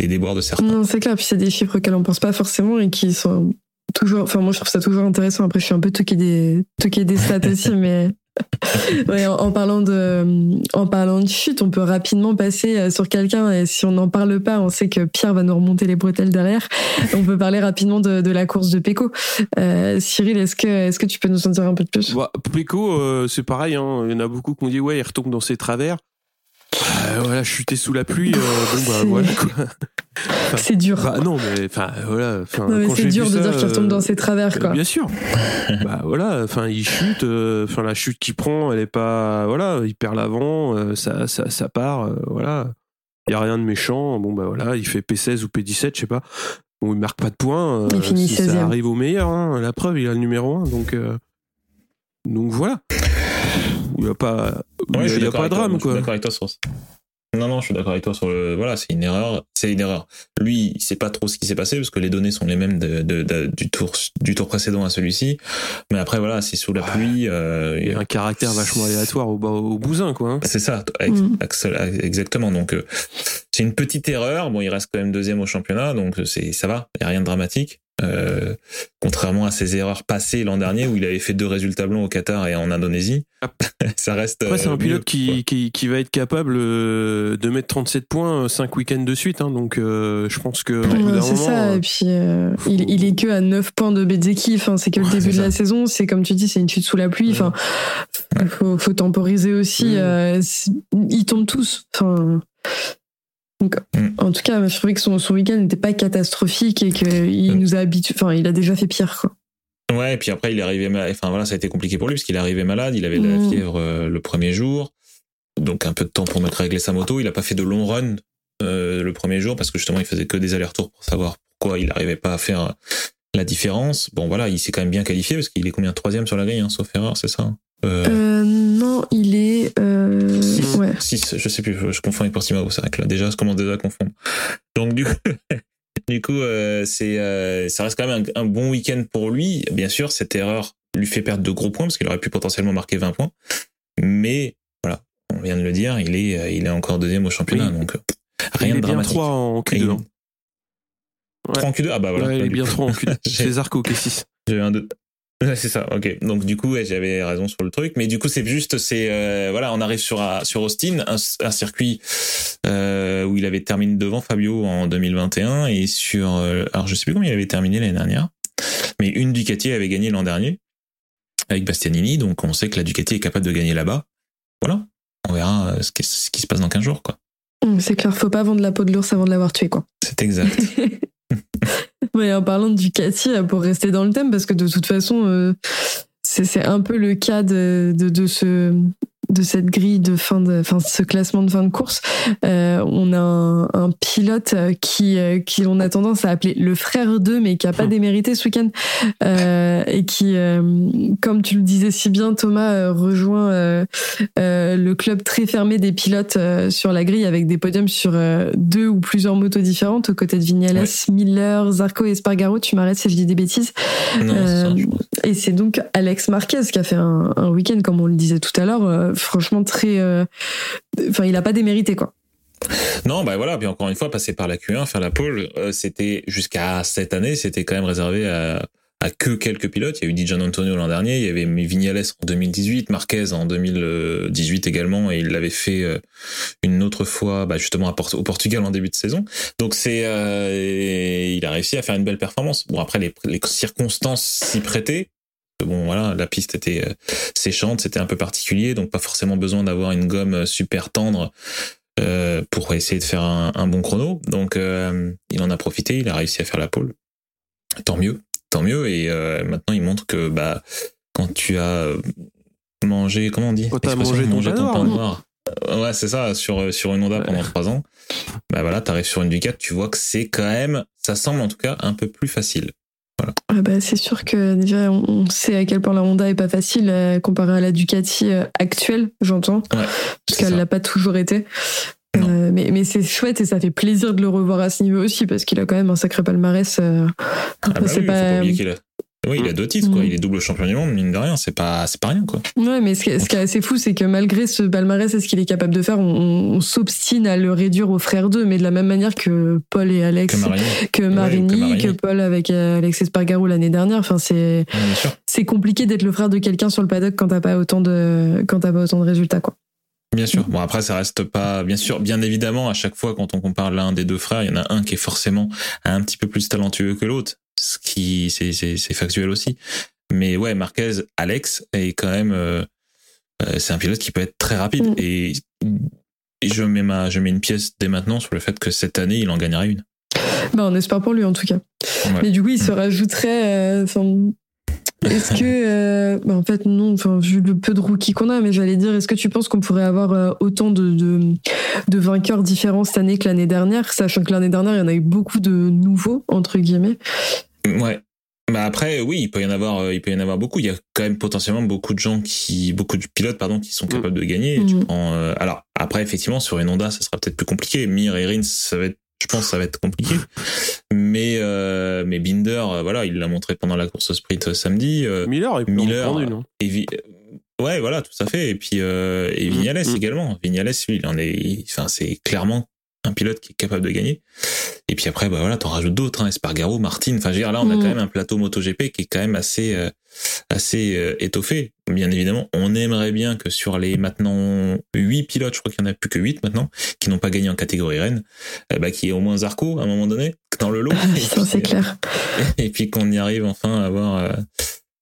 les déboires de certains. Non, c'est clair. Puis c'est des chiffres auxquels on pense pas forcément et qui sont toujours. Enfin, moi, je trouve ça toujours intéressant. Après, je suis un peu toqué des toqué des stats <laughs> aussi, mais. <laughs> Ouais, en, en parlant de en parlant de chute, on peut rapidement passer euh, sur quelqu'un et si on n'en parle pas, on sait que Pierre va nous remonter les bretelles derrière. <laughs> On peut parler rapidement de, de la course de Pecco. Euh, Cyril, est-ce que est-ce que tu peux nous en dire un peu de plus? Bah, euh, c'est pareil. Hein. Il y en a beaucoup qui ont dit ouais, il retombe dans ses travers. Euh, voilà, chuter sous la pluie. euh, bon bah C'est- voilà quoi. C'est dur. Bah non, mais enfin voilà. Enfin, non, mais quand c'est dur de ça, dire qu'il retombe euh, dans ses travers, quoi. Bien sûr. <laughs> bah voilà, enfin il chute, euh, enfin la chute qu'il prend, elle est pas voilà, il perd l'avant, euh, ça, ça ça part, euh, voilà. Il y a rien de méchant. Bon bah voilà, il fait P16 ou P17, je sais pas. Bon, il marque pas de points. euh, Il finit si 16e. ça arrive au meilleur, hein. la preuve, il a le numéro 1 donc euh, donc voilà. Il y a pas Ouais, il je y suis a d'accord pas avec de toi. drame Moi, Je suis quoi. d'accord avec toi sur ça. Non, non, je suis d'accord avec toi sur le. Voilà, c'est une erreur. C'est une erreur. Lui, il sait pas trop ce qui s'est passé parce que les données sont les mêmes de, de- de- du tour du tour précédent à celui-ci. Mais après, voilà, c'est sous la Ouais. pluie. euh, Il y a un caractère vachement aléatoire au, au bousin quoi. hein. c'est ça, ex- Mm. ex- exactement. Donc, euh, c'est une petite erreur. Bon, il reste quand même deuxième au championnat, donc c'est ça va. Il y a rien de dramatique. Euh, contrairement à ses erreurs passées l'an dernier où il avait fait deux résultats blancs au Qatar et en Indonésie, <laughs> ça reste. Après, c'est euh, un pilote mieux, qui, qui, qui va être capable euh, de mettre 37 points 5 week-ends de suite. Hein, donc, euh, je pense que Ouais, c'est ça, euh, et puis euh, il, il est que à 9 points de Bezeki, enfin, c'est que le Ouais, début de la saison, c'est comme tu dis, c'est une chute sous la pluie, enfin, faut, faut temporiser aussi, euh, ils tombent tous, enfin. Donc, Mm. En tout cas, je trouvais que son, son week-end n'était pas catastrophique et qu'il Mm. nous a habitués, enfin, il a déjà fait pire, quoi. Ouais, et puis après, il est arrivé malade. Enfin, voilà, ça a été compliqué pour lui parce qu'il est arrivé malade. Il avait de Mm. la fièvre euh, le premier jour. Donc, un peu de temps pour mettre régler sa moto. Il a pas fait de long run euh, le premier jour parce que justement, il faisait que des allers-retours pour savoir pourquoi il n'arrivait pas à faire la différence. Bon, voilà, il s'est quand même bien qualifié parce qu'il est combien Troisième sur la grille, hein, sauf erreur, c'est ça euh, Euh, non, il est. Euh, Six. ouais. 6, je sais plus, je, confonds avec Portimao, c'est vrai que là déjà, je commence déjà à confondre. Donc du coup, <laughs> du coup euh, c'est, euh, ça reste quand même un, un bon week-end pour lui. Bien sûr, cette erreur lui fait perdre de gros points parce qu'il aurait pu potentiellement marquer 20 points. Mais voilà, on vient de le dire, il est, euh, il est encore deuxième au championnat, Oui. donc euh, rien il est de bien dramatique. 3 en Et il- Q2. hein. trois en Q2 Ah bah voilà. Ouais, il est bien coup, 3 en Q2. j'ai- <laughs> C'est Zarco qui est 6. j'ai eu un doute. Ouais, c'est ça, ok. Donc du coup, ouais, j'avais raison sur le truc, mais du coup, c'est juste, c'est euh, voilà, on arrive sur sur Austin, un, un circuit euh, où il avait terminé devant Fabio en 2021 et sur, euh, alors je sais plus combien il avait terminé l'année dernière, mais une Ducati avait gagné l'an dernier avec Bastianini, donc on sait que la Ducati est capable de gagner là-bas. Voilà, on verra ce qui, ce qui se passe dans 15 jours, quoi. Mm, C'est clair, faut pas vendre la peau de l'ours avant de l'avoir tué, quoi. C'est exact. <laughs> <laughs> Ouais, en parlant de Ducati, pour rester dans le thème, parce que de toute façon, euh, c'est un peu le cas de ce de cette grille de fin de, enfin ce classement de fin de course, euh, on a un, un pilote euh, qui euh, qui on a tendance à appeler le frère d'eux, mais qui a pas Hmm. démérité ce week-end euh, et qui, comme tu le disais si bien, Thomas rejoint le club très fermé des pilotes sur la grille avec des podiums sur deux ou plusieurs motos différentes aux côtés de Vignales, Miller, Zarco et Espargaro. Tu m'arrêtes si je dis des bêtises. Non, et c'est donc Alex Marquez qui a fait un, un week-end, comme on le disait tout à l'heure, franchement très. euh, Enfin, il a pas démérité quoi. Non, bah voilà, puis encore une fois, passer par la Q1, faire la pole, euh, c'était jusqu'à cette année, c'était quand même réservé à, que quelques pilotes. Il y a eu Dijon Antonio l'an dernier, il y avait Vignales en 2018, Marquez en 2018 également, et il l'avait fait euh, une autre fois, bah justement au Portugal en début de saison. Donc c'est, il a réussi à faire une belle performance. Bon après les circonstances s'y prêtaient. Bon voilà, la piste était euh, séchante, c'était un peu particulier, donc pas forcément besoin d'avoir une gomme super tendre euh, pour essayer de faire un, un bon chrono. Donc euh, il en a profité, il a réussi à faire la pole. Tant mieux tant mieux. Et euh, maintenant, il montre que bah, quand tu as mangé, comment on dit? Quand t'as mangé, ton, pain noir. Euh, ouais, c'est ça, sur, sur une Honda pendant trois ans. Bah voilà, t'arrives sur une Ducati, tu vois que c'est quand même, ça semble en tout cas un peu plus facile. Voilà. Ah bah, c'est sûr que déjà on sait à quel point la Honda est pas facile euh, comparé à la Ducati actuelle, j'entends, ouais, parce qu'elle l'a pas toujours été. Euh, mais mais c'est chouette et ça fait plaisir de le revoir à ce niveau aussi parce qu'il a quand même un sacré palmarès. Euh, ah bah c'est oui, pas. Faut pas qu'il a... Oui, il a deux titres, quoi. Mm. Il est double champion du monde, mine de rien. C'est pas, c'est pas rien, quoi. Ouais, mais ce qui, ce qui est assez fou, c'est que malgré ce palmarès et ce qu'il est capable de faire, on, on s'obstine à le réduire aux frères d'eux, mais de la même manière que Paul et Alex, que Marini, que, Marini, ouais, que, Marini. que, Paul avec euh, Alex Espargaro l'année dernière. Enfin, c'est, ouais, c'est compliqué d'être le frère de quelqu'un sur le paddock quand t'as pas autant de, quand t'as pas autant de résultats, quoi. Bien sûr. Bon après ça reste pas bien sûr bien évidemment à chaque fois quand on compare l'un des deux frères, il y en a un qui est forcément un petit peu plus talentueux que l'autre, ce qui c'est factuel aussi. Mais ouais, Marquez, Alex est quand même euh, c'est un pilote qui peut être très rapide mm. et, et je mets ma je mets une pièce dès maintenant sur le fait que cette année il en gagnera une. Bah on espère pour lui en tout cas. Ouais. Mais du coup il se rajouterait euh, est-ce que, euh, bah en fait non, enfin vu le peu de rookies qu'on a, mais j'allais dire, est-ce que tu penses qu'on pourrait avoir euh, autant de, de, de, vainqueurs différents cette année que l'année dernière, sachant que l'année dernière il y en a eu beaucoup de nouveaux entre guillemets. Ouais. Bah après, oui, il peut y en avoir, euh, il peut y en avoir beaucoup. Il y a quand même potentiellement beaucoup de gens qui, beaucoup de pilotes, pardon, qui sont capables de gagner. Mm. Tu prends, euh, alors après, effectivement, sur une Honda, ça sera peut-être plus compliqué. Mir et Rins, ça va être je pense ça va être compliqué. <laughs> Mais euh, mais Binder, euh, voilà, il l'a montré pendant la course sprint euh, samedi. Euh, Miller, il Miller, rendu, non et Vi ouais, voilà, tout à fait. Et puis euh, et Vignales mmh. également. Vignales, lui, il en est, enfin, c'est clairement un pilote qui est capable de gagner. Et puis après, bah voilà, t'en rajoutes d'autres, hein, Espargaro, Martin. Enfin, je veux dire, là, on a Mm. quand même un plateau MotoGP qui est quand même assez, euh, assez euh, étoffé. Bien évidemment, on aimerait bien que sur les maintenant huit pilotes, je crois qu'il y en a plus que huit maintenant, qui n'ont pas gagné en catégorie reine, euh, bah, qu'il y ait au moins Zarco à un moment donné dans le lot. Et <laughs> Ça, c'est puis, clair. <laughs> et puis qu'on y arrive enfin à avoir, euh,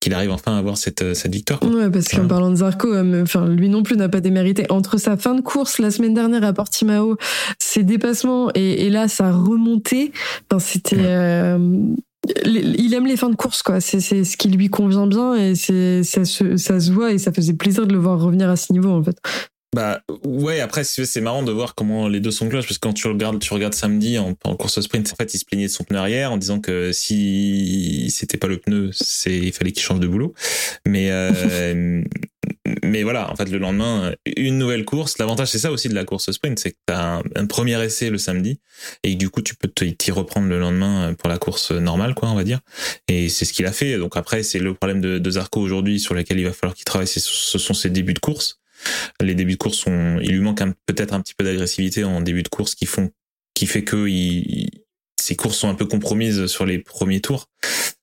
qu'il arrive enfin à avoir cette, euh, cette victoire. quoi. Ouais, parce qu'en parlant de Zarco, euh, enfin lui non plus n'a pas démérité. Entre sa fin de course la semaine dernière à Portimao, ses dépassements et, et là sa remontée, enfin c'était. Ouais. euh, il aime les fins de course, quoi. C'est c'est ce qui lui convient bien et c'est ça se, ça se voit et ça faisait plaisir de le voir revenir à ce niveau, en fait. Bah ouais, après c'est marrant de voir comment les deux sont cloches parce que quand tu regardes, tu regardes samedi en, course sprint, en fait, il se plaignait de son pneu arrière en disant que si c'était pas le pneu, c'est il fallait qu'il change de boulot. Mais euh, <laughs> mais voilà, en fait, le lendemain, une nouvelle course. L'avantage, c'est ça aussi de la course sprint, c'est que t'as un, un premier essai le samedi et du coup, tu peux t'y reprendre le lendemain pour la course normale, quoi, on va dire. Et c'est ce qu'il a fait. Donc après, c'est le problème de, de Zarco aujourd'hui sur lequel il va falloir qu'il travaille, ce sont ses débuts de course. Les débuts de course sont, il lui manque peut-être un petit peu d'agressivité en début de course qui font, qui fait que il, ses courses sont un peu compromises sur les premiers tours.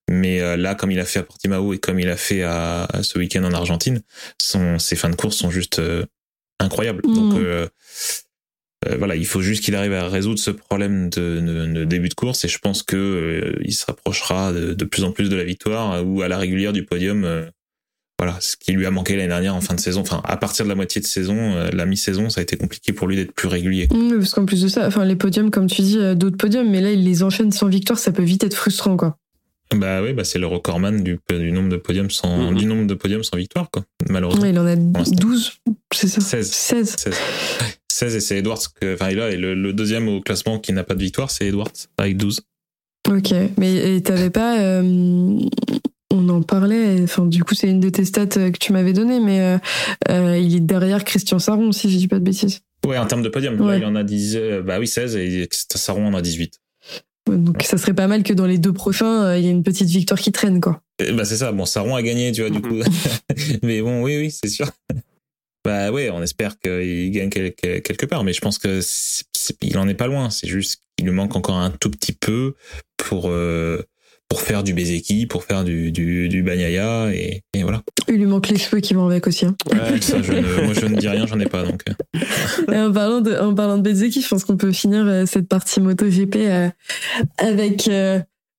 Mais euh, là, comme il a fait à Portimao et comme il a fait à, à ce week-end en Argentine, son, ses fins de course sont juste euh, incroyables. Mm. Donc euh, euh, voilà, il faut juste qu'il arrive à résoudre ce problème de, de, de début de course et je pense que il se rapprochera de, de plus en plus de la victoire ou à la régulière du podium. Euh, voilà, ce qui lui a manqué l'année dernière en fin de saison. Enfin, à partir de la moitié de saison, euh, la mi-saison, ça a été compliqué pour lui d'être plus régulier. Mmh, parce qu'en plus de ça, enfin les podiums, comme tu dis, euh, d'autres podiums, mais là il les enchaîne sans victoire, ça peut vite être frustrant, quoi. Bah oui, bah c'est le recordman du, du nombre de podiums sans Mhm. du nombre de podiums sans victoire quoi. Malheureusement. Ouais, il en a l'instant. 12, c'est ça? 16. 16. 16. 16 et c'est Edwards que enfin il a et le, le deuxième au classement qui n'a pas de victoire, c'est Edwards avec 12. Ok, mais t'avais pas. euh, on en parlait, enfin, du coup, c'est une de tes stats euh, que tu m'avais donné, mais euh, euh, il est derrière Christian Saron, si je dis pas de bêtises. Ouais, en termes de podium, là, Ouais. il en a 10 euh, bah oui 16 et Saron en a 18. Ouais, Donc, ça serait pas mal que dans les deux prochains, euh, il y ait une petite victoire qui traîne, quoi. Et bah c'est ça, bon Saron a gagné, tu vois du coup. <laughs> mais bon, oui oui, c'est sûr. Bah ouais, on espère qu'il gagne quelque, quelque part, mais je pense que il en est pas loin. C'est juste qu'il lui manque encore un tout petit peu pour euh, pour faire du Bezeki, pour faire du, du, du Banyaya, et, et voilà. Il lui manque les cheveux qui vont avec aussi. Hein. Ouais, ça, je ne, moi, je ne dis rien, j'en ai pas, donc. euh. <laughs> Et en parlant de, en parlant de Bezeki, je pense qu'on peut finir euh, cette partie MotoGP euh, avec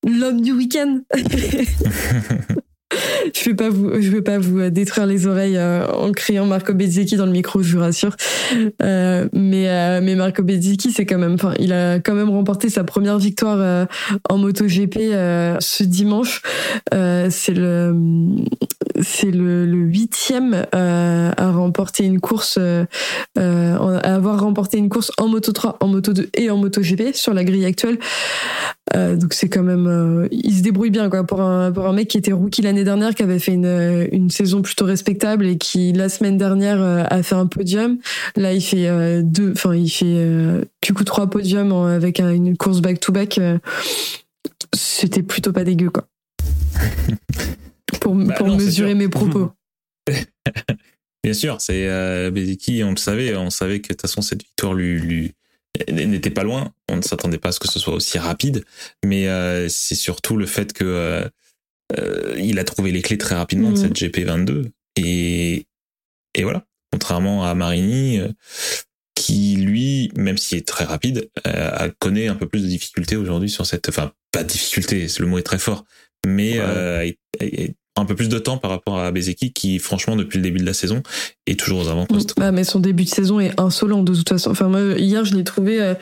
l'homme du week-end. <laughs> je vais pas vous, je vais pas vous euh, détruire les oreilles euh, en criant Marco Bezzecchi dans le micro, je vous rassure. Euh, mais euh, mais Marco Bezzecchi, c'est quand même, enfin, il a quand même remporté sa première victoire euh, en MotoGP euh, ce dimanche. C'est le c'est le, le huitième à remporter une course, à avoir remporté une course en Moto 3, en Moto 2 et en MotoGP sur la grille actuelle. Euh, donc c'est quand même, euh, il se débrouille bien quoi pour un pour un mec qui était rookie l'année dernière, qui avait fait une une saison plutôt respectable et qui la semaine dernière euh, a fait un podium. Là il fait euh, deux, enfin il fait euh, du coup trois podiums en- avec un- une course back to back. C'était plutôt pas dégueu quoi. <laughs> Pour, Bah pour non, c'est mesurer mes propos. <laughs> <laughs> Bien sûr, c'est euh, Bezeki, on le savait, on savait que de toute façon cette victoire lui, n'était pas loin. On ne s'attendait pas à ce que ce soit aussi rapide, mais euh, c'est surtout le fait que euh, euh, il a trouvé les clés très rapidement de Mhm. cette GP22 et et voilà. Contrairement à Marini, euh, qui lui, même s'il est très rapide, euh, connaît un peu plus de difficultés aujourd'hui sur cette, enfin pas de difficultés, le mot est très fort, mais Ouais. euh, un peu plus de temps par rapport à Bezeki qui franchement depuis le début de la saison est toujours aux avant-postes. Ah, mais son début de saison est insolent de toute façon. Enfin, hier, je l'ai trouvé, euh,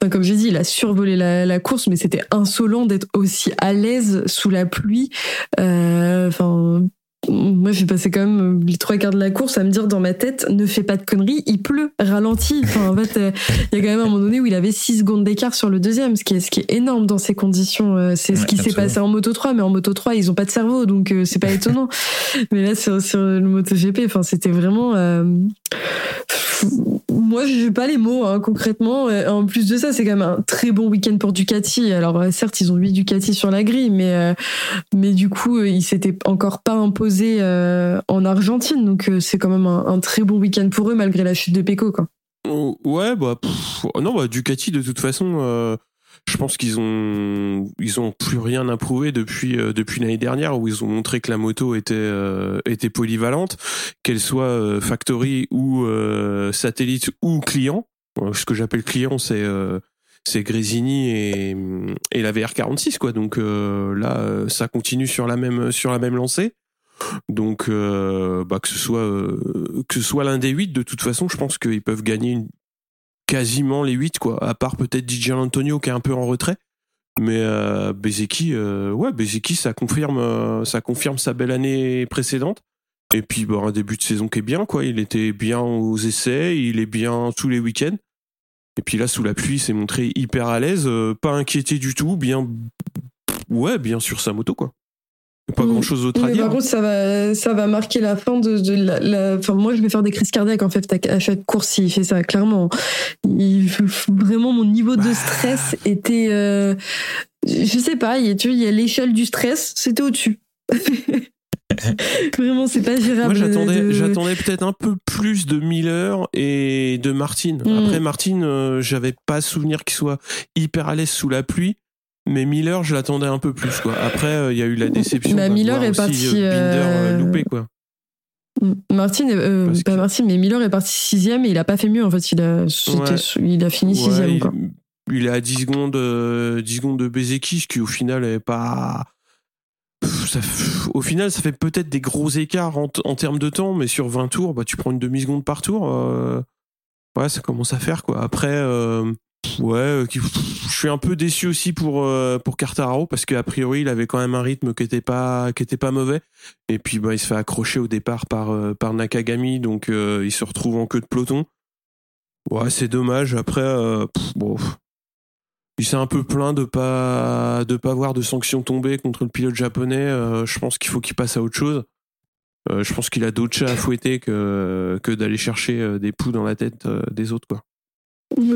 enfin, comme j'ai dit, il a survolé la, la course, mais c'était insolent d'être aussi à l'aise sous la pluie. Euh, Enfin, moi, j'ai passé quand même les trois quarts de la course à me dire dans ma tête, ne fais pas de conneries, il pleut, ralentis. Enfin, en fait, euh, il y a quand même un moment donné où il avait 6 secondes d'écart sur le deuxième, ce qui est, ce qui est énorme dans ces conditions. Euh, C'est ce qui s'est passé en Moto 3, mais en Moto 3, ils ont pas de cerveau, donc euh, c'est pas <laughs> étonnant. mais là, sur, sur le MotoGP, enfin, c'était vraiment... euh, moi, j'ai pas les mots hein, concrètement. En plus de ça, c'est quand même un très bon week-end pour Ducati. Alors certes, ils ont 8 Ducati sur la grille, mais euh, mais du coup, euh, ils s'étaient encore pas imposés euh, en Argentine, donc c'est quand même un, très bon week-end pour eux malgré la chute de Pecco. Oh, Ouais, bah non, bah Ducati de toute façon, je pense qu'ils ont ils ont plus rien à prouver depuis euh, depuis l'année dernière où ils ont montré que la moto était euh, était polyvalente, qu'elle soit euh, factory ou satellite ou client. Ce que j'appelle client, c'est c'est Grésini et la VR46 quoi. Donc là, ça continue sur la même sur la même lancée. Donc, bah, que ce soit que ce soit l'un des huit, de toute façon, je pense qu'ils peuvent gagner une- quasiment les huit, quoi. À part peut-être DJ Antonio qui est un peu en retrait. Mais euh, Bezeki, euh, ouais, Bezeki, ça confirme, euh, ça confirme sa belle année précédente. Et puis, bah, un début de saison qui est bien, quoi. Il était bien aux essais, il est bien tous les week-ends. Et puis là, sous la pluie, il s'est montré hyper à l'aise, euh, pas inquiété du tout, bien, ouais, bien sur sa moto, quoi. Pas Mm. grand chose d'autre à Mais dire. par contre, ça va, ça va marquer la fin de, de la, la- Enfin, moi, je vais faire des crises cardiaques en fait à chaque course s'il fait ça. Clairement, il, vraiment mon niveau de stress était. euh, je sais pas. Il y a, tu vois, il y a l'échelle du stress, c'était au-dessus. <laughs> vraiment, c'est pas gérable. Moi, j'attendais, de- j'attendais peut-être un peu plus de Miller et de Martin. Mm. Après, Martin, euh, j'avais pas souvenir qu'il soit hyper à l'aise sous la pluie. Mais Miller, je l'attendais un peu plus, quoi. Après, euh, il y a eu la déception. Bah, Miller est aussi, parti, euh, Binder euh, loupé, quoi. Martin, euh, pas que- Martin, mais Miller est parti sixième et il a pas fait mieux en fait. Il a, c'était- Ouais. il a fini Ouais, sixième. il, quoi. il est à 10 secondes, euh, 10 secondes de Bezeki, ce qui au final est pas. Pff, Ça, au final, ça fait peut-être des gros écarts en, termes de temps, mais sur 20 tours, bah, tu prends une demi-seconde par tour. euh, ouais, ça commence à faire, quoi. Après, ouais, euh, je suis un peu déçu aussi pour, euh, pour Quartararo, parce qu'a priori, il avait quand même un rythme qui était pas, qui était pas mauvais. Et puis, bah, il se fait accrocher au départ par, euh, par Nakagami, donc euh, il se retrouve en queue de peloton. Ouais, c'est dommage. Après, euh, bon, il s'est un peu plaint de pas de pas voir de sanctions tomber contre le pilote japonais. Je pense qu'il faut qu'il passe à autre chose. Je pense qu'il a d'autres chats à fouetter que que d'aller chercher des poux dans la tête des autres, quoi.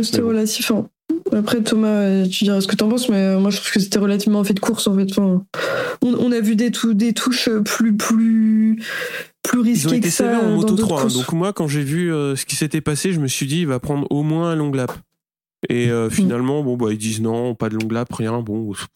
C'était bon. relatif. hein. Après, Thomas, euh, tu diras ce que t'en penses, mais euh, moi, je trouve que c'était relativement un fait de course, en fait. Enfin, on, on a vu des, tou- des touches plus, plus, plus Ils ont risquées été que ça. sévères en dans moto d'autres 3. hein. donc moi, quand j'ai vu euh, ce qui s'était passé, je me suis dit, il va prendre au moins un long lap. Et Mm. euh, finalement, bon, bah, ils disent non, pas de long lap, rien. Bon, pff,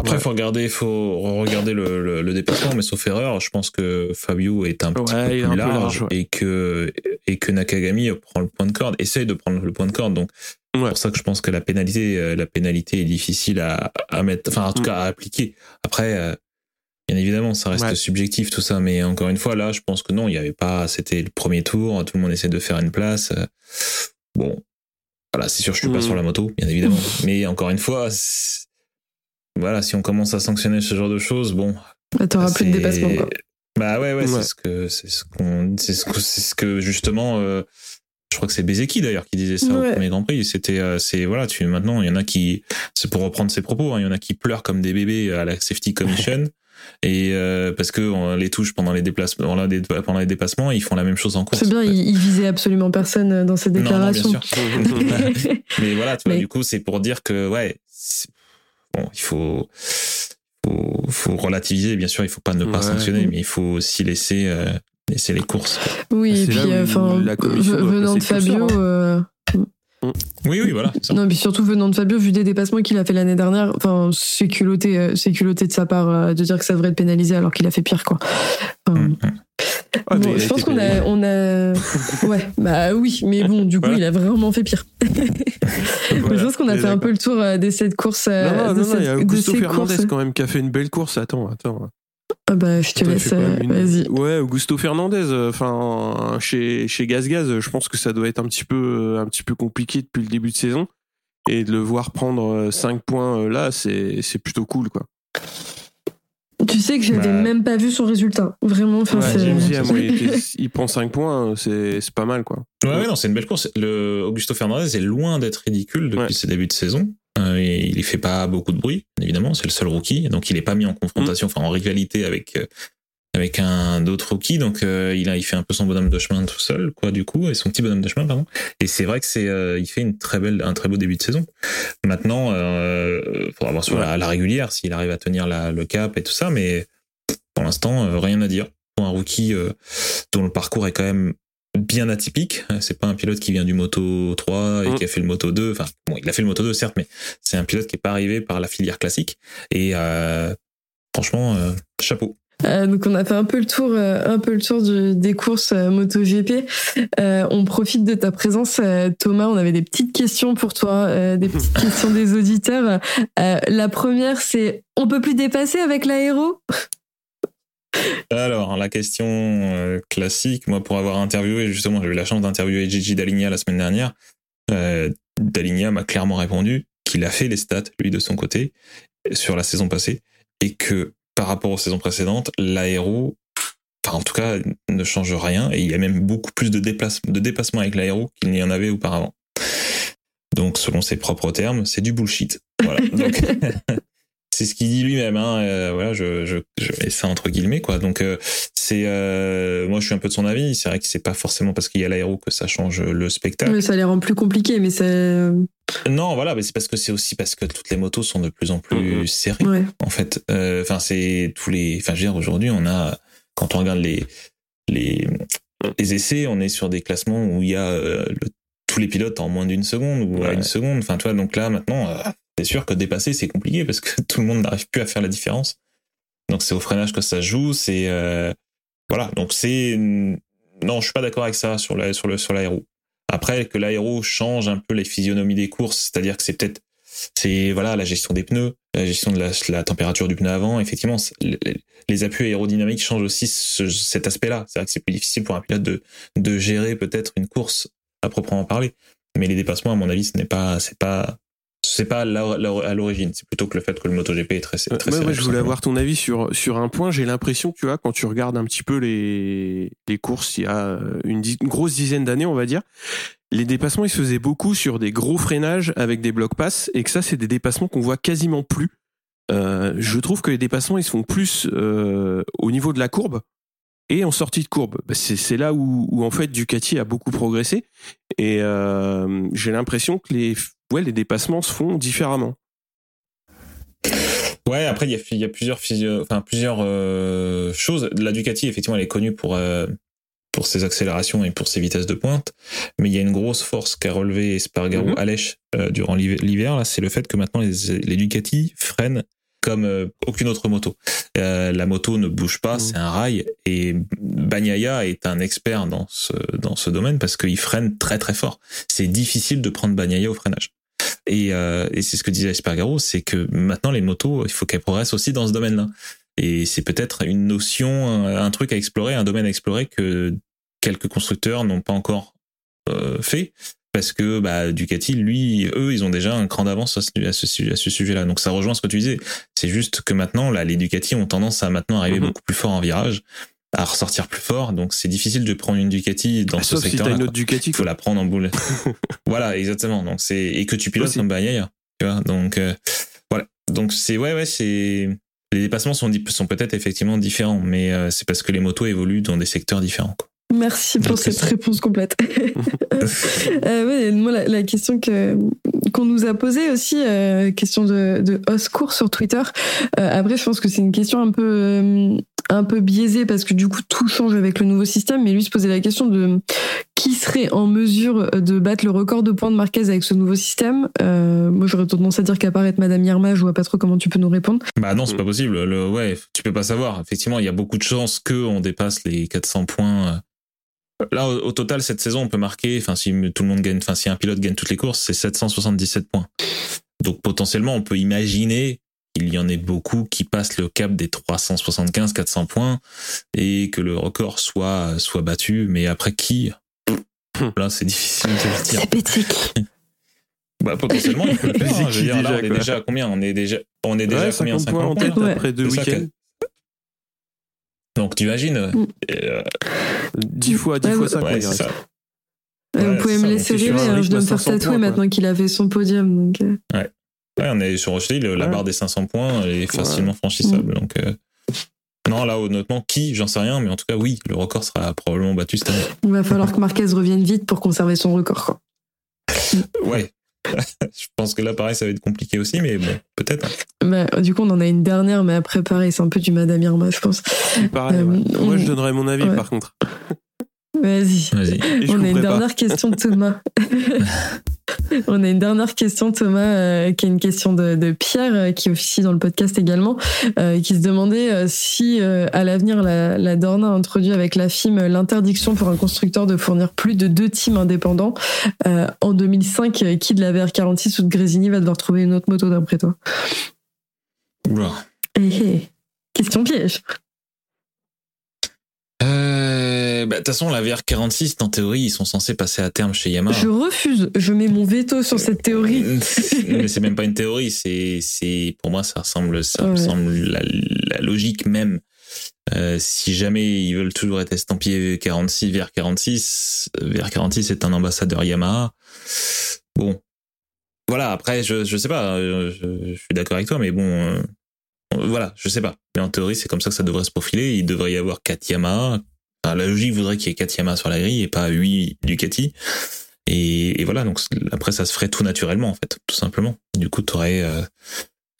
Après, il faut regarder, faut regarder le, le, le, dépassement, mais sauf erreur, je pense que Fabio est un petit peu plus large, et que et que Nakagami prend le point de corde, essaye de prendre le point de corde. Donc, c'est pour ça que je pense que la pénalité, euh, la pénalité est difficile à, à mettre, enfin en tout mm. cas à appliquer. Après, euh, bien évidemment, ça reste subjectif tout ça, mais encore une fois, là, je pense que non, il y avait pas. C'était le premier tour, tout le monde essaie de faire une place. Bon, voilà, c'est sûr, je suis pas mm. sur la moto, bien évidemment, mais encore une fois voilà, si on commence à sanctionner ce genre de choses, bon. Bah, t'auras plus de dépassement, quoi. Bah ouais, ouais, c'est ce que, c'est ce qu'on, c'est ce que, c'est ce que justement, euh, je crois que c'est Bezeki d'ailleurs qui disait ça au premier Grand Prix. C'était, euh, c'est voilà, tu maintenant, il y en a qui, c'est pour reprendre ses propos, hein, il y en a qui pleurent comme des bébés à la Safety Commission. <laughs> et euh, parce que on les touche pendant les déplacements pendant les dépassements ils font la même chose en course c'est bien ils, visaient absolument personne dans cette déclaration non, bien sûr. <laughs> mais voilà tu vois, du coup c'est pour dire que ouais bon, il faut, faut, faut, relativiser. Bien sûr, il faut pas ne pas sanctionner, mais il faut aussi laisser, euh, laisser les courses. Oui, et puis, enfin, venant de Fabio. Euh, oui, oui, voilà. Non, mais surtout venant de Fabio, vu des dépassements qu'il a fait l'année dernière, enfin, c'est culotté, euh, c'est culotté de sa part de dire que ça devrait être pénalisé alors qu'il a fait pire, quoi. Enfin, mm, mm. Ah, bon, je pense qu'on a, on a, ouais, bah oui, mais bon, du coup, il a vraiment fait pire. <laughs> je pense qu'on a fait un peu le tour euh, de cette course. Euh, non, non, non, il y a Augusto Fernandez quand même qui a fait une belle course. Attends, attends. Ah bah, je te laisse, euh, vas-y. Ouais, Augusto Fernandez, enfin, chez, chez Gaz Gaz, je pense que ça doit être un petit peu, un petit peu compliqué depuis le début de saison. Et de le voir prendre 5 points là, c'est, c'est plutôt cool, quoi. Tu sais que j'avais bah... même pas vu son résultat. Vraiment, enfin, il, prend 5 points, c'est pas mal, quoi. Ouais, non, c'est une belle course. Le Augusto Fernandez est loin d'être ridicule depuis ses débuts de saison. Euh, et il fait pas beaucoup de bruit, évidemment, c'est le seul rookie, donc il est pas mis en confrontation, mm. enfin en rivalité avec euh, avec un d'autres rookies donc euh, il a il fait un peu son bonhomme de chemin tout seul quoi du coup et son petit bonhomme de chemin pardon. Et c'est vrai que c'est euh, il fait une très belle un très beau début de saison. Maintenant euh, faudra voir sur la, régulière s'il arrive à tenir la, le cap et tout ça mais pour l'instant euh, rien à dire. Pour un rookie dont le parcours est quand même bien atypique c'est pas un pilote qui vient du moto 3 et mm. qui a fait le moto 2 enfin bon il a fait le moto 2 certes mais c'est un pilote qui est pas arrivé par la filière classique. Et franchement chapeau euh, donc on a fait un peu le tour, euh, un peu le tour des courses euh, MotoGP. Euh, on profite de ta présence, Thomas. On avait des petites questions pour toi, des petites <laughs> questions des auditeurs. la première, c'est on peut plus dépasser avec l'aéro? Alors, la question classique, moi, pour avoir interviewé, justement, j'ai eu la chance d'interviewer Gigi Daligna la semaine dernière. Daligna m'a clairement répondu qu'il a fait les stats, lui, de son côté, sur la saison passée, et que par rapport aux saisons précédentes, l'aéro, enfin en tout cas, ne change rien et il y a même beaucoup plus de, déplacements, de dépassements avec l'aéro qu'il n'y en avait auparavant. Donc, selon ses propres termes, c'est du bullshit. Voilà. <laughs> Donc, <laughs> c'est ce qu'il dit lui-même. Hein. Euh, voilà, je, je, je, mets ça entre guillemets, quoi. Donc, euh, c'est, euh, moi, je suis un peu de son avis. C'est vrai que c'est pas forcément parce qu'il y a l'aéro que ça change le spectacle. Mais ça les rend plus compliqués, mais c'est. Non, voilà, mais c'est parce que c'est aussi parce que toutes les motos sont de plus en plus serrées. En fait, enfin, c'est tous les. Enfin, je veux dire, aujourd'hui, on a quand on regarde les les les essais, on est sur des classements où il y a le, tous les pilotes en moins d'une seconde ou à une seconde. Enfin, toi, donc là, maintenant, c'est sûr que dépasser, c'est compliqué parce que <laughs> tout le monde n'arrive plus à faire la différence. Donc c'est au freinage que ça joue, c'est euh, voilà. Donc c'est non, je suis pas d'accord avec ça sur la, sur le sur l'aéro. Après que l'aéro change un peu les physionomies des courses, c'est-à-dire que c'est peut-être c'est voilà la gestion des pneus, la gestion de la, température du pneu avant. Effectivement, les, appuis aérodynamiques changent aussi cet aspect-là. C'est vrai que c'est plus difficile pour un pilote de de gérer peut-être une course à proprement parler. Mais les dépassements, à mon avis, ce n'est pas c'est pas c'est pas à l'origine, c'est plutôt que le fait que le MotoGP est très, très ouais, je voulais avoir ton avis sur sur un point. J'ai l'impression, tu vois, quand tu regardes un petit peu les les courses, il y a une, grosse dizaine d'années, on va dire, les dépassements ils se faisaient beaucoup sur des gros freinages avec des blocs pass et que ça c'est des dépassements qu'on voit quasiment plus. Euh, je trouve que les dépassements ils se font plus euh, au niveau de la courbe et en sortie de courbe. Bah, c'est là où, où, en fait Ducati a beaucoup progressé et euh, j'ai l'impression que les ouais, les dépassements se font différemment. Ouais, après il y a, y a, plusieurs, enfin, plusieurs euh, choses. La Ducati, effectivement, elle est connue pour euh, pour ses accélérations et pour ses vitesses de pointe, mais il y a une grosse force qu'a relevé Spargaro mm -hmm. Alèche euh, durant l'hiver. C'est le fait que maintenant les, les Ducati freinent comme euh, aucune autre moto. Euh, la moto ne bouge pas, Mmh. c'est un rail. Et Bagnaia est un expert dans ce dans ce domaine parce qu'il freine très très fort. C'est difficile de prendre Bagnaia au freinage. Et, euh, et c'est ce que disait Espargaro, c'est que maintenant les motos, il faut qu'elles progressent aussi dans ce domaine-là. Et c'est peut-être une notion, un, un truc à explorer, un domaine à explorer que quelques constructeurs n'ont pas encore euh, fait parce que bah, Ducati, lui, eux, ils ont déjà un cran d'avance à ce, à ce, sujet- à ce sujet-là. Donc ça rejoint ce que tu disais. C'est juste que maintenant, là, les Ducati ont tendance à maintenant arriver Mhm. beaucoup plus fort en virage, à ressortir plus fort. Donc c'est difficile de prendre une Ducati dans Ah, ce Sauf si secteur-là. une quoi. autre Ducati. Il faut quoi. la prendre en boule. <laughs> voilà, exactement. Donc c'est et que tu pilotes Aussi. comme Bagnaia, tu vois. Donc euh, voilà. Donc c'est ouais ouais c'est les dépassements sont peut-être effectivement différents, mais euh, c'est parce que les motos évoluent dans des secteurs différents. quoi. Merci pour cette ça. réponse complète. <laughs> euh, ouais, moi, la, la question que qu'on nous a posée aussi, euh, question de, de Oscourt sur Twitter. Euh, après, je pense que c'est une question un peu euh, un peu biaisée parce que du coup tout change avec le nouveau système. Mais lui se posait la question de qui serait en mesure de battre le record de points de Marquez avec ce nouveau système. Euh, moi, j'aurais tendance à dire qu'à part être Madame Irma, je vois pas trop comment tu peux nous répondre. Bah non, c'est Mm. pas possible. Le, ouais, tu peux pas savoir. Effectivement, il y a beaucoup de chances que on dépasse les 400 points. Là, au, au total, cette saison, on peut marquer, enfin, si tout le monde gagne, enfin, si un pilote gagne toutes les courses, c'est 777 points. Donc, potentiellement, on peut imaginer qu'il y en ait beaucoup qui passent le cap des 375, 400 points et que le record soit, soit battu. Mais après, qui? Là, c'est difficile de le dire. C'est pétique. <laughs> Bah, potentiellement, il peut le faire. hein. Je veux dire, là, Déjà, on est déjà à combien? On est déjà, on est déjà Ouais, à combien? 50 points en tête Ouais. après deux week-ends. Donc, tu imagines, Mm. euh, 10 fois, 10 Ouais, fois ouais. ça. quoi, ouais, ça. Ouais, vous pouvez me laisser rêver, hein, je dois me faire 500 tatouer maintenant qu'il avait son podium. Donc, euh, Ouais, on est sur le- la Ouais. barre des 500 points elle est facilement franchissable. Donc, euh, non, là, honnêtement, qui, j'en sais rien, mais en tout cas, oui, le record sera probablement battu cette année. il va falloir que Marquez revienne vite pour conserver son record. quoi. <laughs> Ouais. <laughs> je pense que là, pareil, ça va être compliqué aussi, mais bon, peut-être. Bah, du coup, on en a une dernière, mais après, pareil, c'est un peu du Madame Irma, je pense. Pareil, Euh, ouais. on- Moi, je donnerais mon avis, ouais. par contre. Vas-y. <laughs> On a une dernière question de Thomas. On a une dernière question, Thomas, euh, qui est une question de, de Pierre, euh, qui officie dans le podcast également, euh, qui se demandait euh, si, euh, à l'avenir, la, la Dorna a introduit avec la FIM l'interdiction pour un constructeur de fournir plus de deux teams indépendants. Euh, en 2005, euh, qui de la VR46 ou de Grésini va devoir trouver une autre moto d'après toi? Oula. Eh, eh. Question piège. Euh, bah, de toute façon, la VR46, en théorie, ils sont censés passer à terme chez Yamaha. Je refuse, je mets mon veto sur cette théorie. <laughs> mais c'est même pas une théorie, c'est, c'est, pour moi, ça ressemble, ça Ouais. ressemble la, la logique même. Euh, si jamais ils veulent toujours être estampillés 46 vers 46, vers 46 est un ambassadeur Yamaha. Bon, voilà. Après, je je sais pas, euh, je, je suis d'accord avec toi, mais bon, euh, voilà, je sais pas. Mais en théorie, c'est comme ça que ça devrait se profiler. Il devrait y avoir 4 Yamaha. Enfin, la logique voudrait qu'il y ait 4 Yamaha sur la grille et pas 8 Ducati. Et, et voilà, donc après, ça se ferait tout naturellement, en fait, tout simplement. Du coup, t'aurais, euh,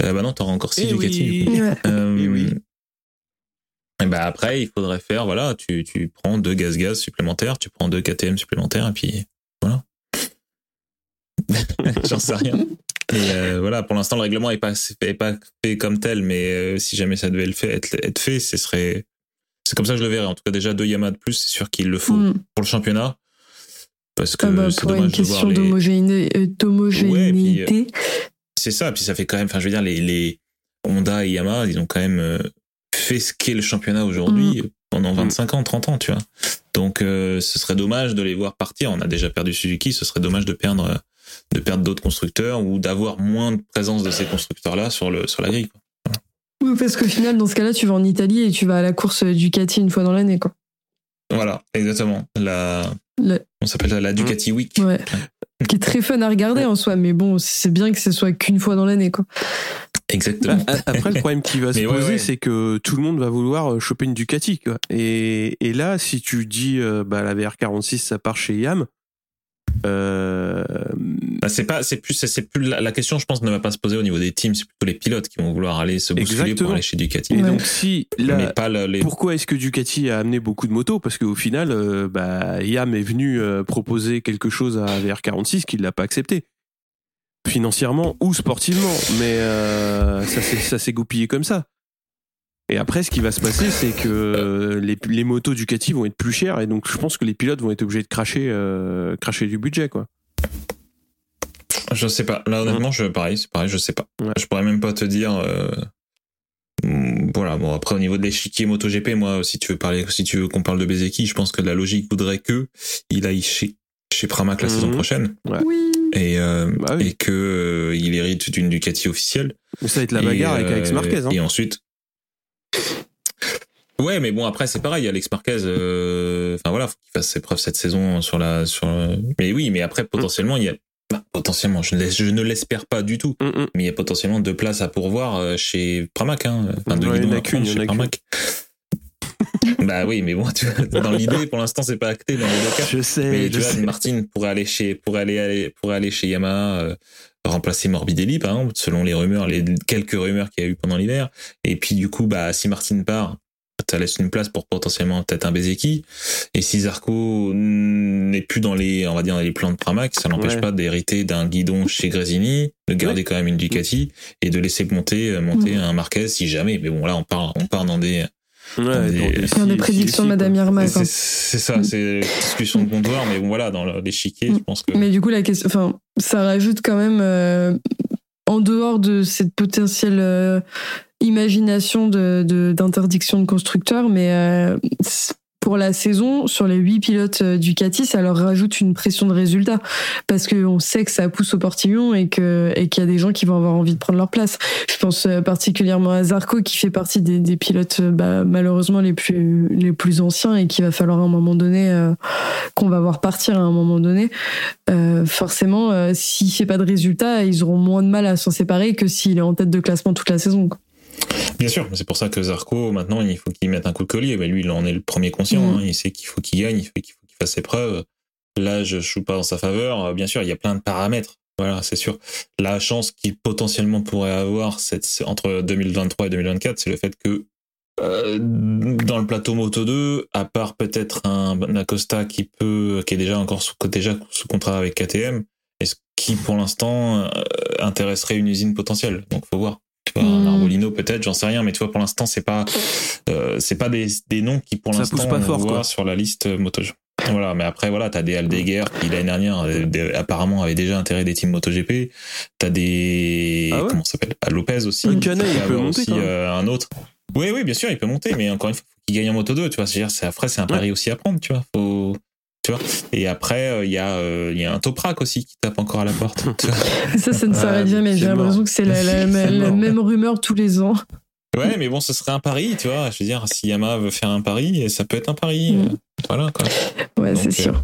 euh, bah non, t'aurais encore 6 Eh Ducati. du coup. <laughs> Euh, Eh oui. et bah après, il faudrait faire, voilà, tu, tu prends deux gaz-gaz supplémentaires, tu prends deux KTM supplémentaires, et puis voilà. <laughs> J'en sais rien. Et euh, voilà, pour l'instant, le règlement est pas, est pas fait comme tel, mais euh, si jamais ça devait le fait, être, être fait, ce serait. C'est comme ça que je le verrais. En tout cas, déjà deux Yamaha de plus, c'est sûr qu'il le faut Hmm. pour le championnat. Parce que Ah bah, c'est pour une dommage de voir question les. d'homogéné- euh, d'homogénéité. C'est ça, puis ça fait quand même, enfin je veux dire, les, les Honda et Yamaha, ils ont quand même euh, fait ce qu'est le championnat aujourd'hui pendant 25 ans, 30 ans, tu vois. Donc euh, ce serait dommage de les voir partir. On a déjà perdu Suzuki, ce serait dommage de perdre euh, de perdre d'autres constructeurs ou d'avoir moins de présence de ces constructeurs-là sur le sur la grille. Quoi. Oui, parce qu'au final, dans ce cas-là, tu vas en Italie et tu vas à la course Ducati une fois dans l'année, quoi. Voilà, exactement. La Le- on s'appelle la, Ducati Week. Ouais. Qui est très fun à regarder en soi, mais bon, c'est bien que ce soit qu'une fois dans l'année, quoi. Exactement. Bah, Après, le problème qui va <laughs> se Mais poser, ouais. c'est que tout le monde va vouloir euh, choper une Ducati. Quoi. Et, et là, si tu dis euh, bah, la VR46, ça part chez Yam, euh, Bah, c'est pas, c'est plus, c'est- plus la, la question, je pense, ne va pas se poser au niveau des teams, c'est plutôt les pilotes qui vont vouloir aller se bousculer Exactement. pour aller chez Ducati. et Ouais. donc si mais pas les. pourquoi est-ce que Ducati a amené beaucoup de motos? Parce qu'au final, euh, bah, Yam est venu euh, proposer quelque chose à VR46 qu'il l'a pas accepté. financièrement ou sportivement, mais euh, ça s'est goupillé comme ça. Et après, ce qui va se passer, c'est que les, les motos Ducati vont être plus chères et donc je pense que les pilotes vont être obligés de cracher, euh, cracher du budget, quoi. Je sais pas. Là, honnêtement, je, pareil, c'est pareil, je sais pas. Ouais. Je pourrais même pas te dire. euh, mm, Voilà, bon, après, au niveau de l'échiquier MotoGP, moi, si tu veux parler, si tu veux qu'on parle de Bezeki, je pense que la logique voudrait que il aille chez, chez Pramac la Mhm. saison prochaine Oui. et, euh, Bah oui. et que euh, il hérite d'une Ducati officielle. Mais ça va être la bagarre Et, avec Alex euh, Marquez. Hein. Et ensuite. Ouais, mais bon, après, c'est pareil. Alex Marquez, euh, enfin voilà, faut qu'il fasse ses preuves cette saison sur la, sur, mais oui, mais après, potentiellement, il y a, bah, potentiellement, je ne, l'es- je ne l'espère pas du tout, Mm, mm. mais il y a potentiellement deux places à pourvoir euh, chez Pramac, hein. Enfin, deux Ouais, à prendre chez Pramac. bah oui, mais bon, tu vois, dans l'idée, pour l'instant, c'est pas acté dans les deux cas. Je sais, Mais je tu vois, sais. Martin pourrait aller chez, pourrait aller, aller- pourrait aller chez Yamaha, euh, remplacer Morbidelli, par exemple, selon les rumeurs, les quelques rumeurs qu'il y a eu pendant l'hiver. Et puis, du coup, bah, si Martin part, ça laisse une place pour potentiellement peut-être un Bezeki. Et si Zarco n'est plus dans les, on va dire, dans les plans de Pramac, ça n'empêche Ouais. pas d'hériter d'un guidon chez Gresini, de garder quand même une Ducati et de laisser monter, euh, monter un Marquez si jamais. Mais bon, là, on part, on part dans des, Ouais, des- prédictions si- de Madame. Irma. c'est ça, c'est discussion de comptoir, mais bon, voilà, dans l'échiquier, je pense que. Mais du coup, la question, enfin, ça rajoute quand même, euh, en dehors de cette potentielle euh, imagination de de- d'interdiction de, constructeurs, mais euh, pour la saison, sur les huit pilotes euh, Ducati, ça leur rajoute une pression de résultat parce qu'on sait que ça pousse au portillon et que et qu'il y a des gens qui vont avoir envie de prendre leur place. Je pense euh, particulièrement à Zarco qui fait partie des, des pilotes bah, malheureusement les plus les plus anciens et qu'il va falloir à un moment donné qu'on va voir partir à un moment donné. Forcément, euh, s'il fait pas de résultat, ils auront moins de mal à s'en séparer que s'il est en tête de classement toute la saison. Bien sûr, c'est pour ça que Zarco, maintenant, il faut qu'il mette un coup de collier. Mais lui, il en est le premier conscient. Mhm. hein. Il sait qu'il faut qu'il gagne, il faut qu'il fasse ses preuves. Là, je joue pas en sa faveur. Euh, Bien sûr, il y a plein de paramètres. Voilà, c'est sûr. La chance qu'il potentiellement pourrait avoir cette, entre 2023 et 2024, c'est le fait que euh, dans le plateau Moto 2, à part peut-être un, un Acosta qui peut, qui est déjà encore sous, déjà sous contrat avec KTM, est-ce qui pour l'instant euh, intéresserait une usine potentielle? Donc faut voir. Tu vois, un Mm. Arbolino peut-être, j'en sais rien, mais tu vois pour l'instant c'est pas, euh, c'est pas des, des noms qui pour l'instant on fort, voit quoi. sur la liste Moto. Voilà, mais après voilà, t'as des Aldeguer qui l'année dernière euh, des- apparemment avait déjà intérêt des teams MotoGP. T'as des Ah ouais comment ça s'appelle? Ah, Lopez aussi. Un Canet, il peut monter, aussi euh, un autre. Oui, oui, bien sûr, il peut monter, mais encore une fois, faut qu'il gagne en Moto 2, tu vois. C'est-à-dire, c'est après, c'est un pari aussi à prendre, tu vois. Faut, tu vois. Et après, euh, il y a, euh, il y a un Toprak aussi qui tape encore à la porte. <laughs> Ça, ça ne s'arrête jamais. J'ai l'impression que c'est la, <laughs> même rumeur tous les ans. Ouais, mais bon, ce serait un pari, tu vois. Je veux dire, si Yamaha veut faire un pari, ça peut être un pari. Mm. euh, Voilà, quoi. Ouais, c'est sûr.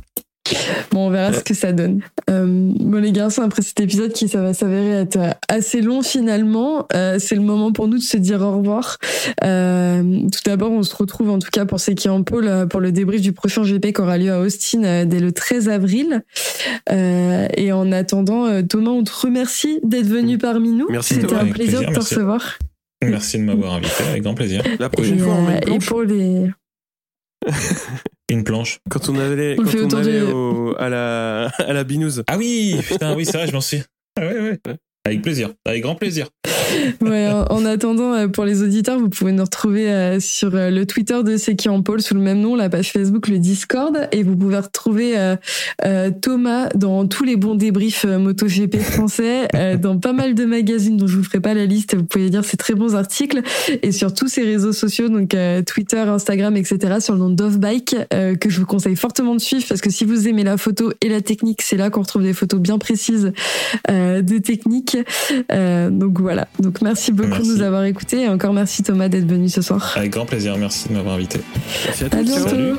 Bon, on verra ce que ça donne. Euh, bon, les garçons, après cet épisode qui ça va s'avérer être assez long finalement, euh, c'est le moment pour nous de se dire au revoir. Euh, tout d'abord, on se retrouve en tout cas pour ceux qui en pôle euh, pour le débrief du prochain GP qui aura lieu à Austin euh, dès le 13 avril. Euh, et en attendant, euh, Thomas, on te remercie d'être venu parmi nous. Merci, C'était Thomas. un Avec plaisir plaisir, de te merci. recevoir. Merci de m'avoir invité, avec grand plaisir. La Et, prochaine fois, on met euh, et pour les <laughs> Une planche. Quand on allait, On quand on allait de- au- à la, à la binouse. Ah oui, putain, oui, c'est vrai, je m'en suis. Ah ouais, ouais. Avec plaisir, avec grand plaisir. Ouais, en, en attendant, euh, pour les auditeurs, vous pouvez nous retrouver euh, sur euh, le Twitter de C'est qui en pôle sous le même nom, la page Facebook, le Discord, et vous pouvez retrouver Thomas dans tous les bons débriefs MotoGP français, <laughs> dans pas mal de magazines dont je vous ferai pas la liste. Vous pouvez lire ces très bons articles et sur tous ces réseaux sociaux, donc Twitter, Instagram, etc. sur le nom d'Offbike que je vous conseille fortement de suivre parce que si vous aimez la photo et la technique, c'est là qu'on retrouve des photos bien précises de technique. <laughs> Euh, donc voilà. Donc merci beaucoup Merci. de nous avoir écoutés et encore merci Thomas d'être venu ce soir. Avec grand plaisir, merci de m'avoir invité. Merci à À bientôt. Salut.